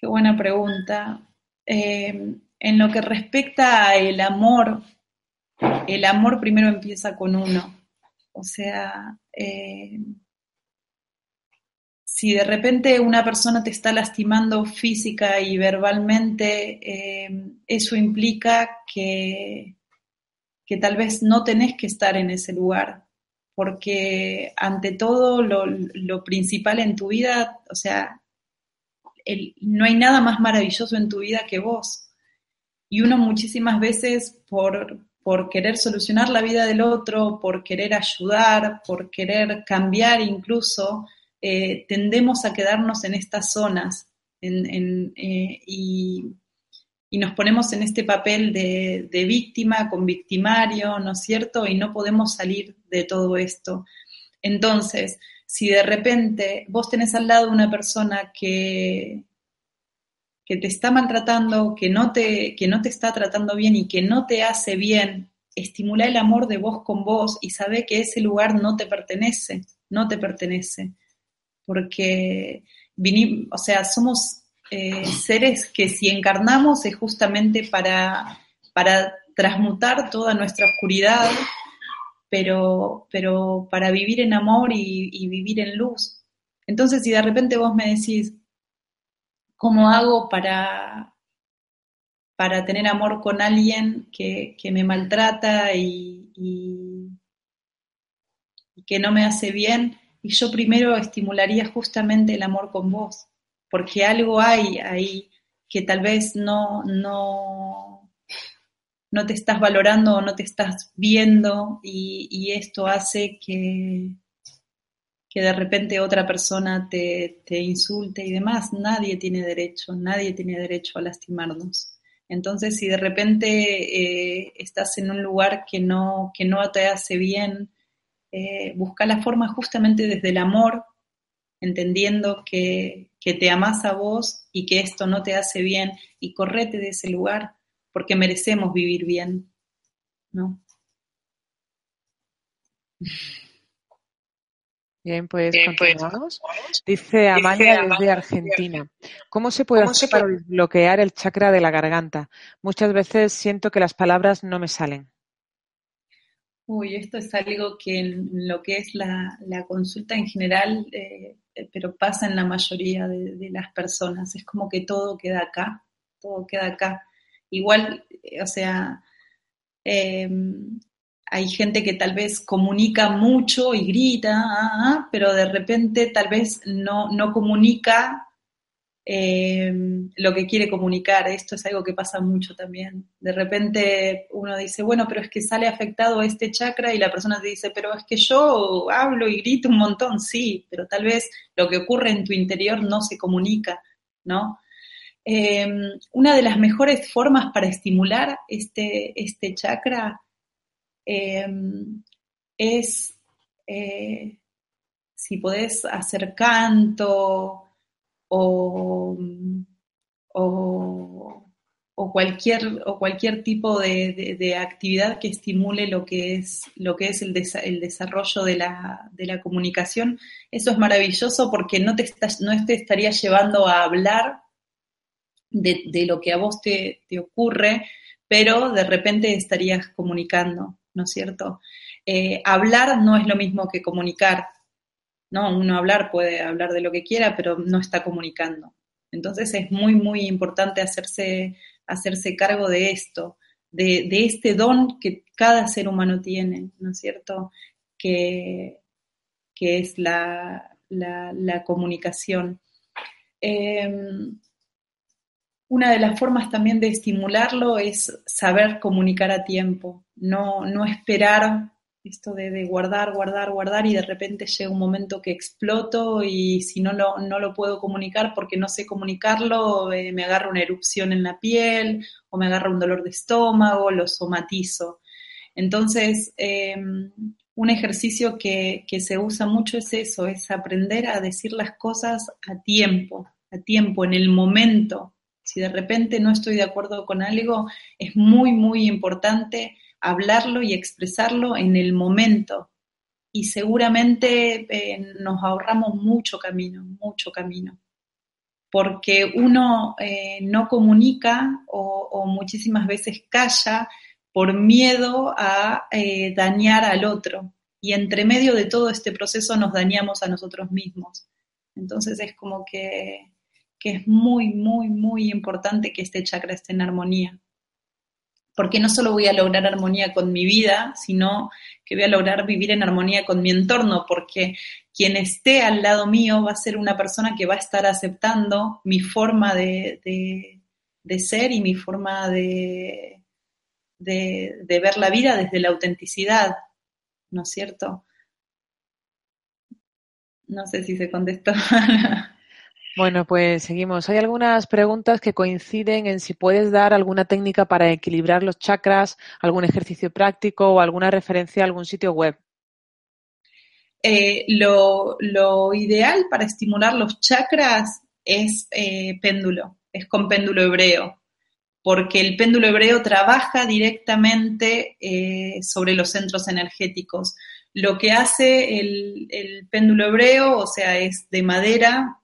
Qué buena pregunta. Eh, en lo que respecta al amor, el amor primero empieza con uno. O sea, eh, si de repente una persona te está lastimando física y verbalmente, eh, eso implica que, que, tal vez no tenés que estar en ese lugar, porque ante todo lo, principal en tu vida, o sea, no hay nada más maravilloso en tu vida que vos. Y uno muchísimas veces por, por querer solucionar la vida del otro, por querer ayudar, por querer cambiar incluso, eh, tendemos a quedarnos en estas zonas eh, y, nos ponemos en este papel de, de, víctima con victimario, ¿no es cierto? Y no podemos salir de todo esto. Entonces, si de repente vos tenés al lado una persona que, que te está maltratando, que no te, que no te está tratando bien y que no te hace bien, estimula el amor de vos con vos y sabe que ese lugar no te pertenece, no te pertenece. Porque, o sea, somos eh, seres que si encarnamos es justamente para, para transmutar toda nuestra oscuridad, pero, pero para vivir en amor y, y vivir en luz. Entonces, si de repente vos me decís, ¿Cómo hago para, para tener amor con alguien que, me maltrata y, que no me hace bien? Y yo primero estimularía justamente el amor con vos, porque algo hay ahí que tal vez no, no, no te estás valorando o no te estás viendo y esto hace que, que de repente otra persona te, insulte y demás. Nadie tiene derecho, nadie tiene derecho a lastimarnos. Entonces, si de repente eh, estás en un lugar que no, que no te hace bien, eh, busca la forma justamente desde el amor, entendiendo que, que te amas a vos y que esto no te hace bien y correte de ese lugar porque merecemos vivir bien, ¿no? Bien, pues, pues continuamos. Dice Amalia desde Argentina. ¿Cómo se puede hacer para bloquear el chakra de la garganta? Muchas veces siento que las palabras no me salen. Uy, esto es algo que en lo que es la, consulta en general, eh, pero pasa en la mayoría de, las personas. Es como que todo queda acá, todo queda acá. Igual, o sea, eh, hay gente que tal vez comunica mucho y grita, ah, ah, pero de repente tal vez no, no comunica eh, lo que quiere comunicar. Esto es algo que pasa mucho también. De repente uno dice, bueno, pero es que sale afectado este chakra y la persona te dice, pero es que yo hablo y grito un montón, sí, pero tal vez lo que ocurre en tu interior no se comunica, ¿no? Eh, una de las mejores formas para estimular este, este chakra Em, es, eh, si podés hacer canto, o, o, cualquier, o cualquier tipo de, actividad que estimule lo que es, lo que es el, el desarrollo de la, de la, comunicación. Eso es maravilloso porque no te, no te estaría llevando a hablar de, de lo que a vos te, te, ocurre, pero de repente estarías comunicando, ¿no es cierto? Eh, hablar no es lo mismo que comunicar, ¿no? Uno hablar puede hablar de lo que quiera, pero no está comunicando. Entonces es muy, muy importante hacerse, hacerse cargo de esto, de, este don que cada ser humano tiene, ¿no es cierto? Que, que es la, la, comunicación. Em, una de las formas también de estimularlo es saber comunicar a tiempo, no, no esperar esto de, guardar, guardar, guardar y de repente llega un momento que exploto y si no lo, no lo puedo comunicar porque no sé comunicarlo, eh, me agarra una erupción en la piel o me agarra un dolor de estómago, lo somatizo. Entonces, em, un ejercicio que, que se usa mucho es eso, es aprender a decir las cosas a tiempo, a tiempo, en el momento. Si de repente no estoy de acuerdo con algo, es muy, muy importante hablarlo y expresarlo en el momento. Y seguramente eh, nos ahorramos mucho camino, mucho camino. Porque uno eh, no comunica o, muchísimas veces calla por miedo a eh, dañar al otro. Y entre medio de todo este proceso nos dañamos a nosotros mismos. Entonces es como que, que es muy, muy, muy importante que este chakra esté en armonía porque no solo voy a lograr armonía con mi vida, sino que voy a lograr vivir en armonía con mi entorno, porque quien esté al lado mío va a ser una persona que va a estar aceptando mi forma de, ser y mi forma de, de, ver la vida desde la autenticidad, ¿no es cierto? No sé si se contestó. Bueno, pues seguimos. Hay algunas preguntas que coinciden en si puedes dar alguna técnica para equilibrar los chakras, algún ejercicio práctico o alguna referencia a algún sitio web. Eh, lo, ideal para estimular los chakras es eh, péndulo, es con péndulo hebreo, porque el péndulo hebreo trabaja directamente eh, sobre los centros energéticos. Lo que hace el, el péndulo hebreo, o sea, es de madera,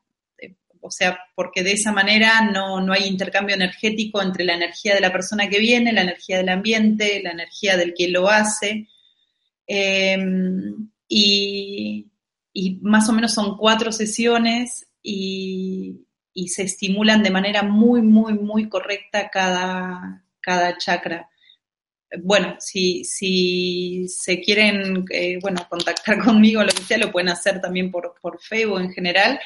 o sea, porque de esa manera no, hay intercambio energético entre la energía de la persona que viene, la energía del ambiente, la energía del que lo hace. Em, y, más o menos son cuatro sesiones y, se estimulan de manera muy, muy, muy correcta cada, cada chakra. Bueno, si, si se quieren eh, bueno, contactar conmigo lo que sea, lo pueden hacer también por, por Facebook en general.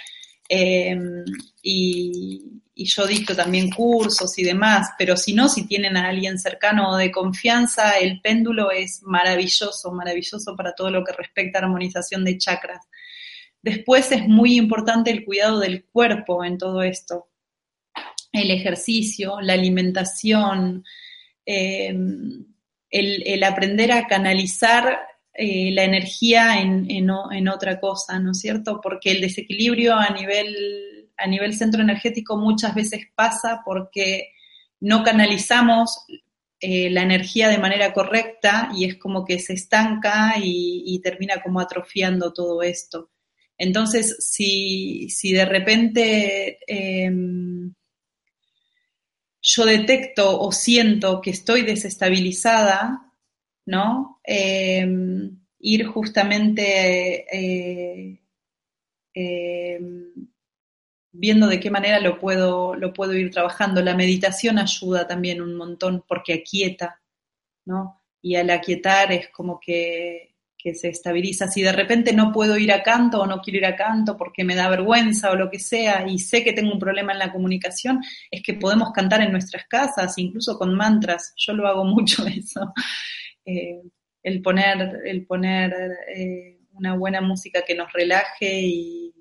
Em, y, yo dicto también cursos y demás, pero si no, si tienen a alguien cercano o de confianza, el péndulo es maravilloso, maravilloso para todo lo que respecta a armonización de chakras. Después es muy importante el cuidado del cuerpo en todo esto, el ejercicio, la alimentación, em, el, aprender a canalizar eh, la energía en, otra cosa, ¿no es cierto? Porque el desequilibrio a nivel, a nivel centro energético muchas veces pasa porque no canalizamos eh, la energía de manera correcta y es como que se estanca y, termina como atrofiando todo esto. Entonces, si, de repente em, yo detecto o siento que estoy desestabilizada, ¿no? Em, ir justamente eh, em, viendo de qué manera lo puedo, lo puedo ir trabajando. La meditación ayuda también un montón porque aquieta, ¿no? Y al aquietar es como que, se estabiliza. Si de repente no puedo ir a canto o no quiero ir a canto porque me da vergüenza o lo que sea y sé que tengo un problema en la comunicación, es que podemos cantar en nuestras casas, incluso con mantras. Yo lo hago mucho eso. Eh, el poner, el poner eh, una buena música que nos relaje y,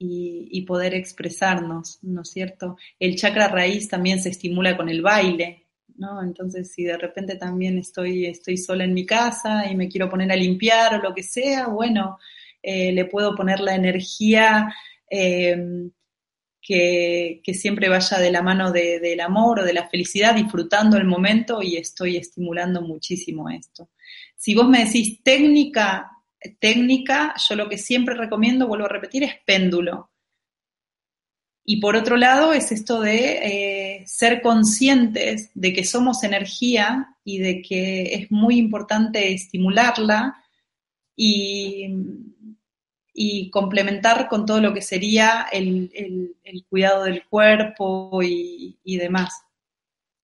y, poder expresarnos, ¿no es cierto? El chakra raíz también se estimula con el baile, ¿no? Entonces, si de repente también estoy, estoy sola en mi casa y me quiero poner a limpiar o lo que sea, bueno, eh, le puedo poner la energía que, siempre vaya de la mano del amor o de la felicidad, disfrutando el momento y estoy estimulando muchísimo esto. Si vos me decís técnica, técnica, yo lo que siempre recomiendo, vuelvo a repetir, es péndulo. Y por otro lado es esto de eh, ser conscientes de que somos energía y de que es muy importante estimularla y, complementar con todo lo que sería el, cuidado del cuerpo y, demás.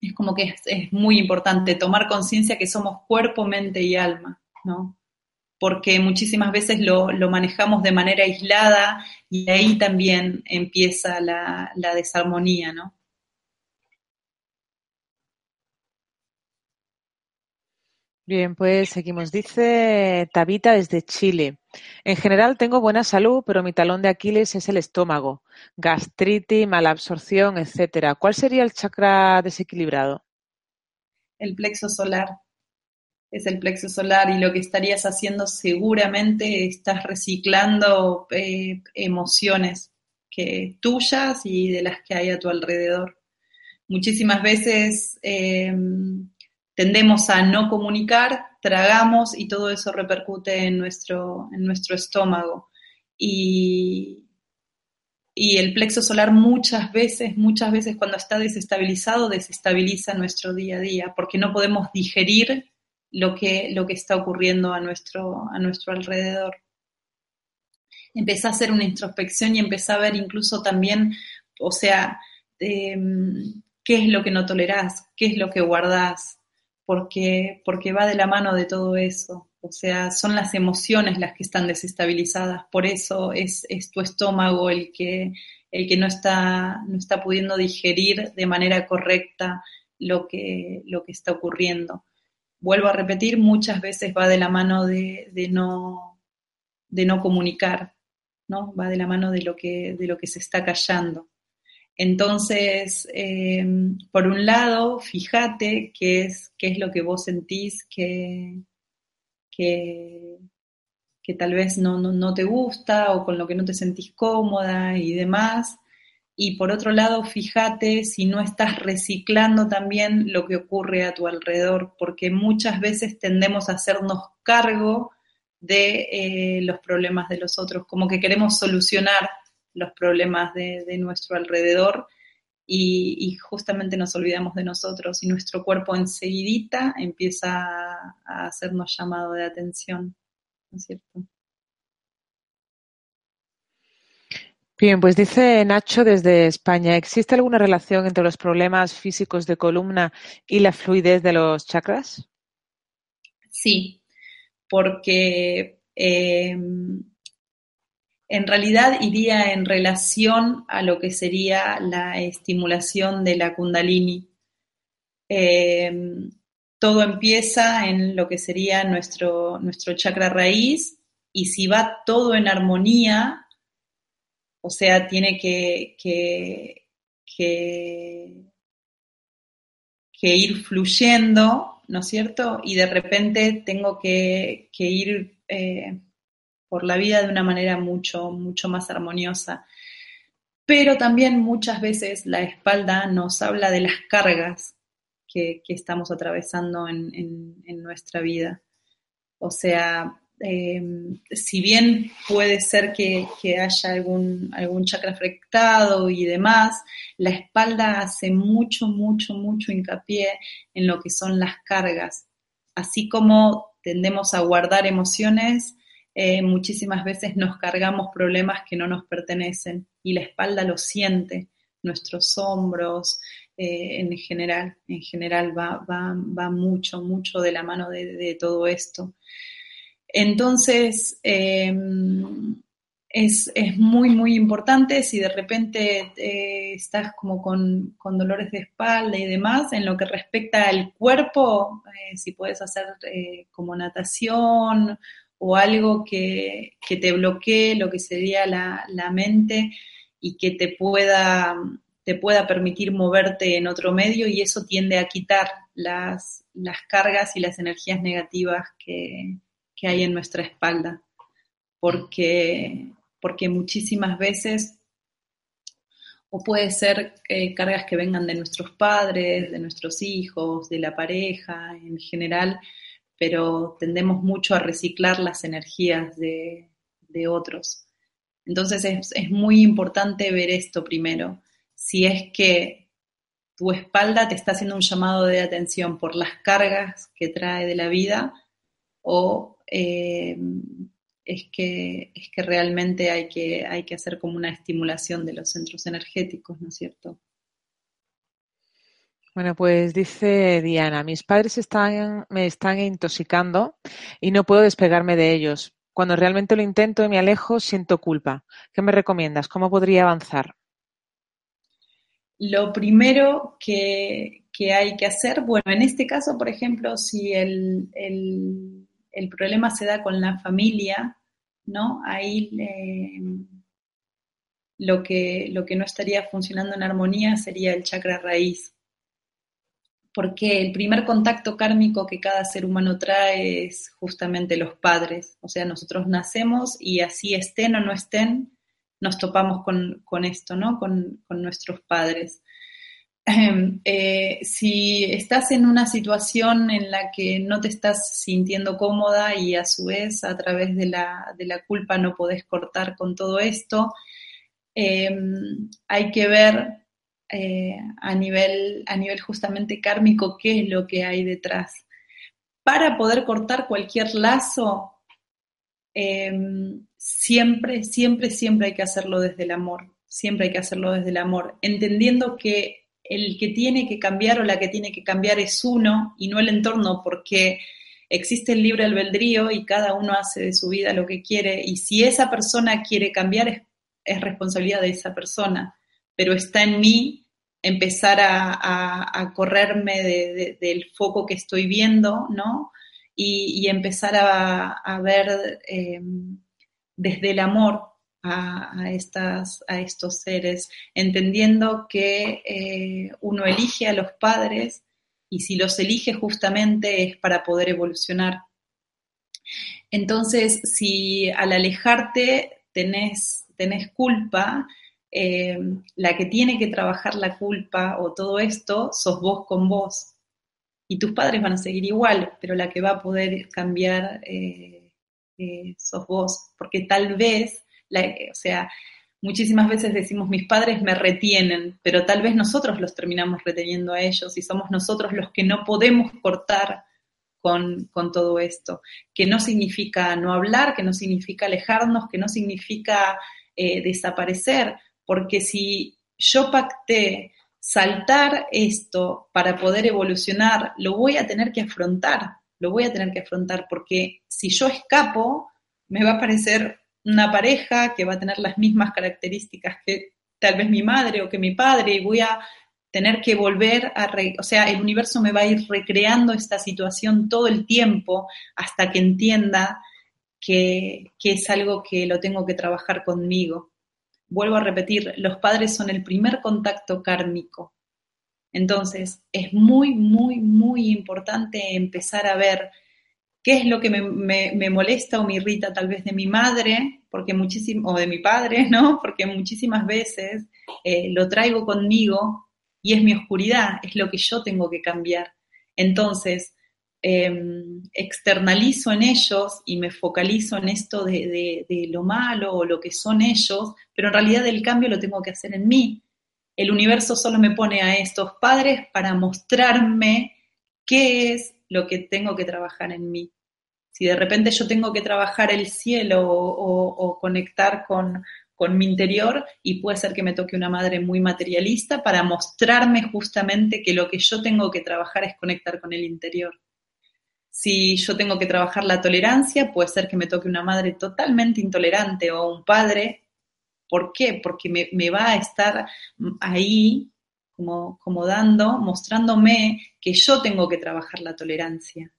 Es como que es, es muy importante tomar conciencia que somos cuerpo, mente y alma, ¿no? porque muchísimas veces lo, manejamos de manera aislada y ahí también empieza la, desarmonía, ¿no? Bien, pues seguimos. Dice Tabita desde Chile. En general tengo buena salud, pero mi talón de Aquiles es el estómago, gastritis, mala absorción, etcétera. ¿Cuál sería el chakra desequilibrado? El plexo solar es el plexo solar y lo que estarías haciendo seguramente estás reciclando eh, emociones que tuyas y de las que hay a tu alrededor. Muchísimas veces em, tendemos a no comunicar, tragamos y todo eso repercute en nuestro, en nuestro estómago. Y, y el plexo solar muchas veces, muchas veces cuando está desestabilizado, desestabiliza nuestro día a día, porque no podemos digerir lo que, lo que está ocurriendo a nuestro, a nuestro alrededor. Empecé a hacer una introspección y empecé a ver incluso también, o sea, em, qué es lo que no tolerás, qué es lo que guardás, porque, porque va de la mano de todo eso. O sea, son las emociones las que están desestabilizadas, por eso es, es tu estómago el que, el que no, está, no está pudiendo digerir de manera correcta lo que, lo que está ocurriendo vuelvo a repetir, muchas veces va de la mano de, no, de no comunicar, ¿no? Va de la mano de lo que, de lo que se está callando. Entonces, em, por un lado, fíjate qué es, qué es lo que vos sentís que, que, tal vez no, no, te gusta o con lo que no te sentís cómoda y demás. Y por otro lado, fíjate si no estás reciclando también lo que ocurre a tu alrededor, porque muchas veces tendemos a hacernos cargo de eh, los problemas de los otros, como que queremos solucionar los problemas de, nuestro alrededor y, justamente nos olvidamos de nosotros y nuestro cuerpo enseguidita empieza a, a hacernos llamado de atención, ¿no es cierto? Bien, pues dice Nacho desde España, ¿existe alguna relación entre los problemas físicos de columna y la fluidez de los chakras? Sí, porque em, en realidad iría en relación a lo que sería la estimulación de la kundalini. Em, todo empieza en lo que sería nuestro, nuestro chakra raíz y si va todo en armonía, o sea, tiene que, que, ir fluyendo, ¿no es cierto? Y de repente tengo que, ir eh, por la vida de una manera mucho, mucho más armoniosa. Pero también muchas veces la espalda nos habla de las cargas que, estamos atravesando en, en nuestra vida. O sea, Em, si bien puede ser que, haya algún, algún chakra afectado y demás, la espalda hace mucho, mucho, mucho hincapié en lo que son las cargas. Así como tendemos a guardar emociones, eh, muchísimas veces nos cargamos problemas que no nos pertenecen y la espalda lo siente, nuestros hombros, eh, en general, en general va, va, mucho, mucho de la mano de todo esto. Entonces, em, es, muy, muy importante si de repente eh, estás como con, dolores de espalda y demás, en lo que respecta al cuerpo, si puedes hacer como natación o algo que, te bloquee lo que sería la, mente y que te pueda, te pueda permitir moverte en otro medio y eso tiende a quitar las, las cargas y las energías negativas que, que hay en nuestra espalda, porque, porque muchísimas veces o puede ser eh, cargas que vengan de nuestros padres, de nuestros hijos, de la pareja en general, pero tendemos mucho a reciclar las energías de, otros. Entonces es, muy importante ver esto primero. Si es que tu espalda te está haciendo un llamado de atención por las cargas que trae de la vida o eh, es que, es que realmente hay que, hay que hacer como una estimulación de los centros energéticos, ¿no es cierto? Bueno, pues dice Diana, mis padres están, me están intoxicando y no puedo despegarme de ellos. Cuando realmente lo intento y me alejo, siento culpa. ¿Qué me recomiendas? ¿Cómo podría avanzar? Lo primero que, hay que hacer, bueno, en este caso, por ejemplo, si el el problema se da con la familia, ¿no? Ahí lo, que, lo que no estaría funcionando en armonía sería el chakra raíz. Porque el primer contacto kármico que cada ser humano trae es justamente los padres. O sea, nosotros nacemos y así estén o no estén, nos topamos con, esto, ¿no? Con, con nuestros padres. Eh, si estás en una situación en la que no te estás sintiendo cómoda y a su vez a través de la, de la culpa no podés cortar con todo esto, em, hay que ver eh, a, nivel, a nivel justamente kármico qué es lo que hay detrás. Para poder cortar cualquier lazo, em, siempre, siempre, siempre hay que hacerlo desde el amor, siempre hay que hacerlo desde el amor, entendiendo que el que tiene que cambiar o la que tiene que cambiar es uno y no el entorno, porque existe el libre albedrío y cada uno hace de su vida lo que quiere y si esa persona quiere cambiar es, responsabilidad de esa persona, pero está en mí empezar a, correrme del foco que estoy viendo, ¿no? Y, empezar a, ver eh, desde el amor a, estas, a estos seres, entendiendo que eh, uno elige a los padres y si los elige justamente es para poder evolucionar. Entonces, si al alejarte tenés, tenés culpa, eh, la que tiene que trabajar la culpa o todo esto, sos vos con vos. Y tus padres van a seguir igual, pero la que va a poder cambiar eh, sos vos, porque tal vez o sea, muchísimas veces decimos mis padres me retienen, pero tal vez nosotros los terminamos reteniendo a ellos y somos nosotros los que no podemos cortar con, todo esto, que no significa no hablar, que no significa alejarnos, que no significa eh, desaparecer, porque si yo pacté saltar esto para poder evolucionar, lo voy a tener que afrontar, lo voy a tener que afrontar, porque si yo escapo, me va a parecer una pareja que va a tener las mismas características que tal vez mi madre o que mi padre y voy a tener que volver a, o sea, el universo me va a ir recreando esta situación todo el tiempo hasta que entienda que, que es algo que lo tengo que trabajar conmigo. Vuelvo a repetir, los padres son el primer contacto kármico. Entonces, es muy, muy, muy importante empezar a ver qué es lo que me, molesta o me irrita tal vez de mi madre, porque muchísimo, o de mi padre, ¿no? Porque muchísimas veces eh, lo traigo conmigo y es mi oscuridad, es lo que yo tengo que cambiar. Entonces, em, externalizo en ellos y me focalizo en esto de, de, lo malo o lo que son ellos, pero en realidad el cambio lo tengo que hacer en mí. El universo solo me pone a estos padres para mostrarme qué es lo que tengo que trabajar en mí. Si de repente yo tengo que trabajar el cielo o, conectar con, mi interior y puede ser que me toque una madre muy materialista para mostrarme justamente que lo que yo tengo que trabajar es conectar con el interior. Si yo tengo que trabajar la tolerancia, puede ser que me toque una madre totalmente intolerante o un padre. ¿Por qué? Porque me, va a estar ahí como, como dando, mostrándome que yo tengo que trabajar la tolerancia.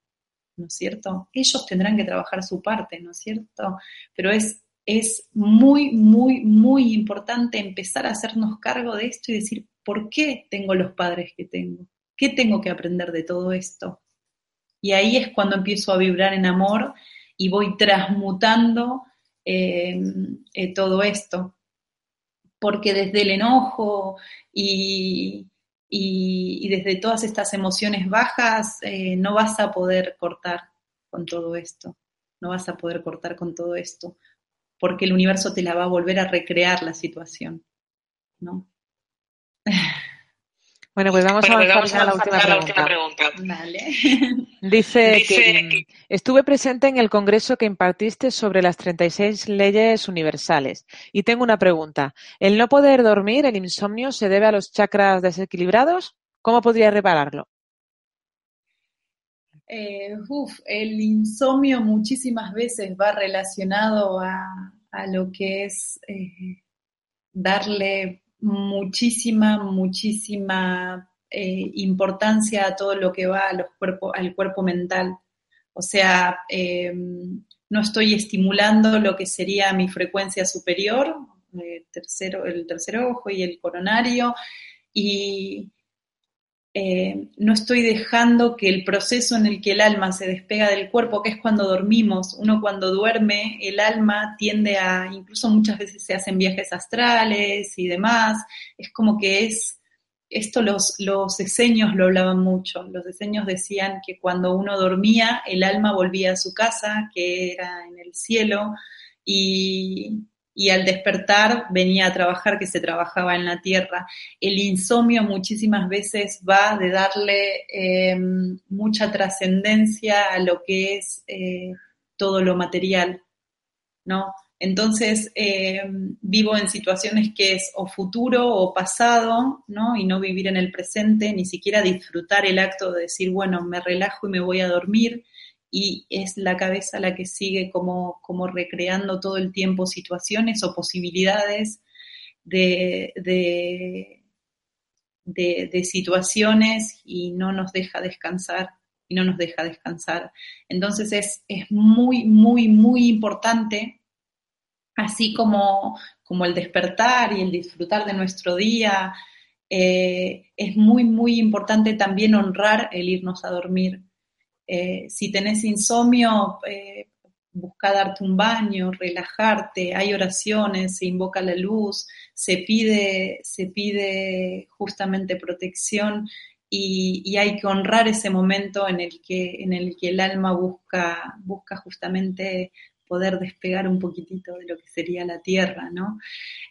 ¿no es cierto? Ellos tendrán que trabajar su parte, ¿no es cierto? Pero es, es muy, muy, muy importante empezar a hacernos cargo de esto y decir, ¿por qué tengo los padres que tengo? ¿Qué tengo que aprender de todo esto? Y ahí es cuando empiezo a vibrar en amor y voy transmutando todo esto. Porque desde el enojo y, y, desde todas estas emociones bajas eh, no vas a poder cortar con todo esto, no vas a poder cortar con todo esto, porque el universo te la va a volver a recrear la situación, ¿no? Bueno, pues vamos, a, avanzar a, la, última pregunta. Dice, que, estuve presente en el congreso que impartiste sobre las 36 leyes universales y tengo una pregunta. ¿El no poder dormir, el insomnio, se debe a los chakras desequilibrados? ¿Cómo podría repararlo? Eh, el insomnio muchísimas veces va relacionado a, lo que es eh, darle muchísima, muchísima eh, importancia a todo lo que va los al cuerpo mental. O sea, eh, no estoy estimulando lo que sería mi frecuencia superior, tercero, el tercer ojo y el coronario, y eh, no estoy dejando que el proceso en el que el alma se despega del cuerpo, que es cuando dormimos, uno cuando duerme, el alma tiende a, incluso muchas veces se hacen viajes astrales y demás, es como que es, esto los, los diseños lo hablaban mucho, los diseños decían que cuando uno dormía, el alma volvía a su casa, que era en el cielo, y, y al despertar venía a trabajar que se trabajaba en la tierra. El insomnio muchísimas veces va de darle em, mucha trascendencia a lo que es eh, todo lo material, ¿no? Entonces em, vivo en situaciones que es o futuro o pasado, ¿no? Y no vivir en el presente, ni siquiera disfrutar el acto de decir, bueno, me relajo y me voy a dormir, y es la cabeza la que sigue como, como recreando todo el tiempo situaciones o posibilidades de, de, situaciones y no nos deja descansar y no nos deja descansar. Entonces es, es muy, muy, muy importante, así como, como el despertar y el disfrutar de nuestro día, eh, es muy, muy importante también honrar el irnos a dormir. Eh, si tenés insomnio, eh, busca darte un baño, relajarte, hay oraciones, se invoca la luz, se pide, se pide justamente protección y, hay que honrar ese momento en el que, en el, que el alma busca, busca justamente poder despegar un poquitito de lo que sería la tierra, ¿no?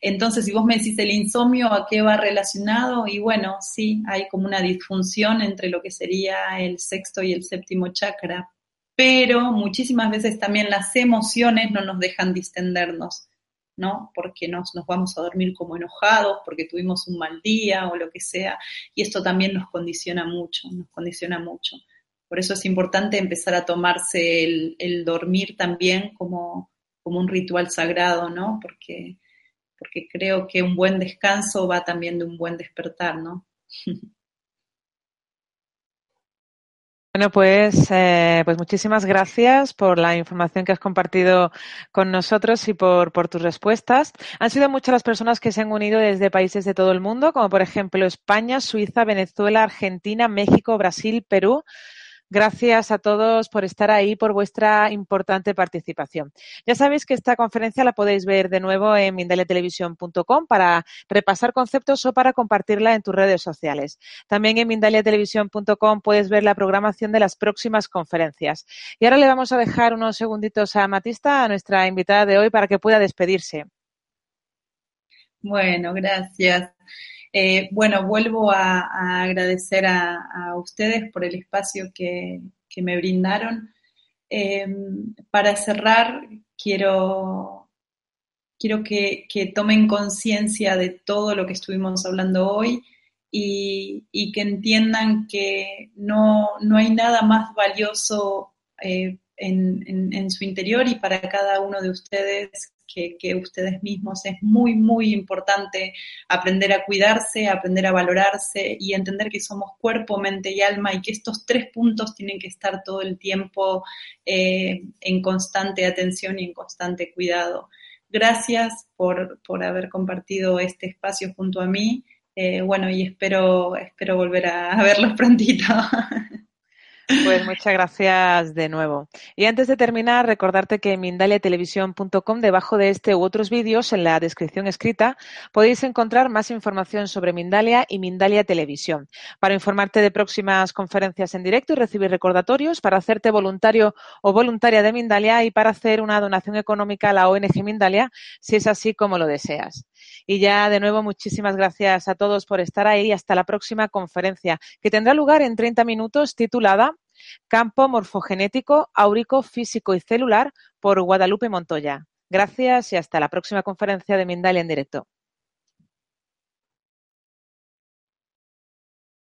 Entonces, si vos me decís el insomnio, ¿a qué va relacionado? Y bueno, sí, hay como una disfunción entre lo que sería el sexto y el séptimo chakra, pero muchísimas veces también las emociones no nos dejan distendernos, ¿no? Porque nos, nos vamos a dormir como enojados, porque tuvimos un mal día o lo que sea, y esto también nos condiciona mucho, nos condiciona mucho. Por eso es importante empezar a tomarse el, dormir también como, un ritual sagrado, ¿no? Porque, porque creo que un buen descanso va también de un buen despertar, ¿no? Bueno, pues, eh, pues muchísimas gracias por la información que has compartido con nosotros y por, por, tus respuestas. Han sido muchas las personas que se han unido desde países de todo el mundo, como por ejemplo España, Suiza, Venezuela, Argentina, México, Brasil, Perú, Gracias a todos por estar ahí, por vuestra importante participación. Ya sabéis que esta conferencia la podéis ver de nuevo en mindaliatelevisión.com para repasar conceptos o para compartirla en tus redes sociales. También en mindaliatelevisión.com puedes ver la programación de las próximas conferencias. Y ahora le vamos a dejar unos segunditos a Matista, a nuestra invitada de hoy, para que pueda despedirse. Bueno, gracias. Eh, bueno, vuelvo a, agradecer a, ustedes por el espacio que, me brindaron. Em, para cerrar, quiero, quiero que, tomen conciencia de todo lo que estuvimos hablando hoy y, que entiendan que no, hay nada más valioso eh, en, su interior y para cada uno de ustedes que, ustedes mismos. Es muy, muy importante aprender a cuidarse, aprender a valorarse y entender que somos cuerpo, mente y alma y que estos tres puntos tienen que estar todo el tiempo eh, en constante atención y en constante cuidado. Gracias por, haber compartido este espacio junto a mí. Eh, bueno, y espero, espero volver a verlos prontito. Pues muchas gracias de nuevo. Y antes de terminar, recordarte que en mindaliatelevisión.com, debajo de este u otros vídeos, en la descripción escrita, podéis encontrar más información sobre Mindalia y Mindalia Televisión. Para informarte de próximas conferencias en directo y recibir recordatorios, para hacerte voluntario o voluntaria de Mindalia y para hacer una donación económica a la ONG Mindalia, si es así como lo deseas. Y ya de nuevo, muchísimas gracias a todos por estar ahí hasta la próxima conferencia, que tendrá lugar en 30 minutos titulada Campo morfogenético, áurico, físico y celular por Guadalupe Montoya. Gracias y hasta la próxima conferencia de Mindalia en directo.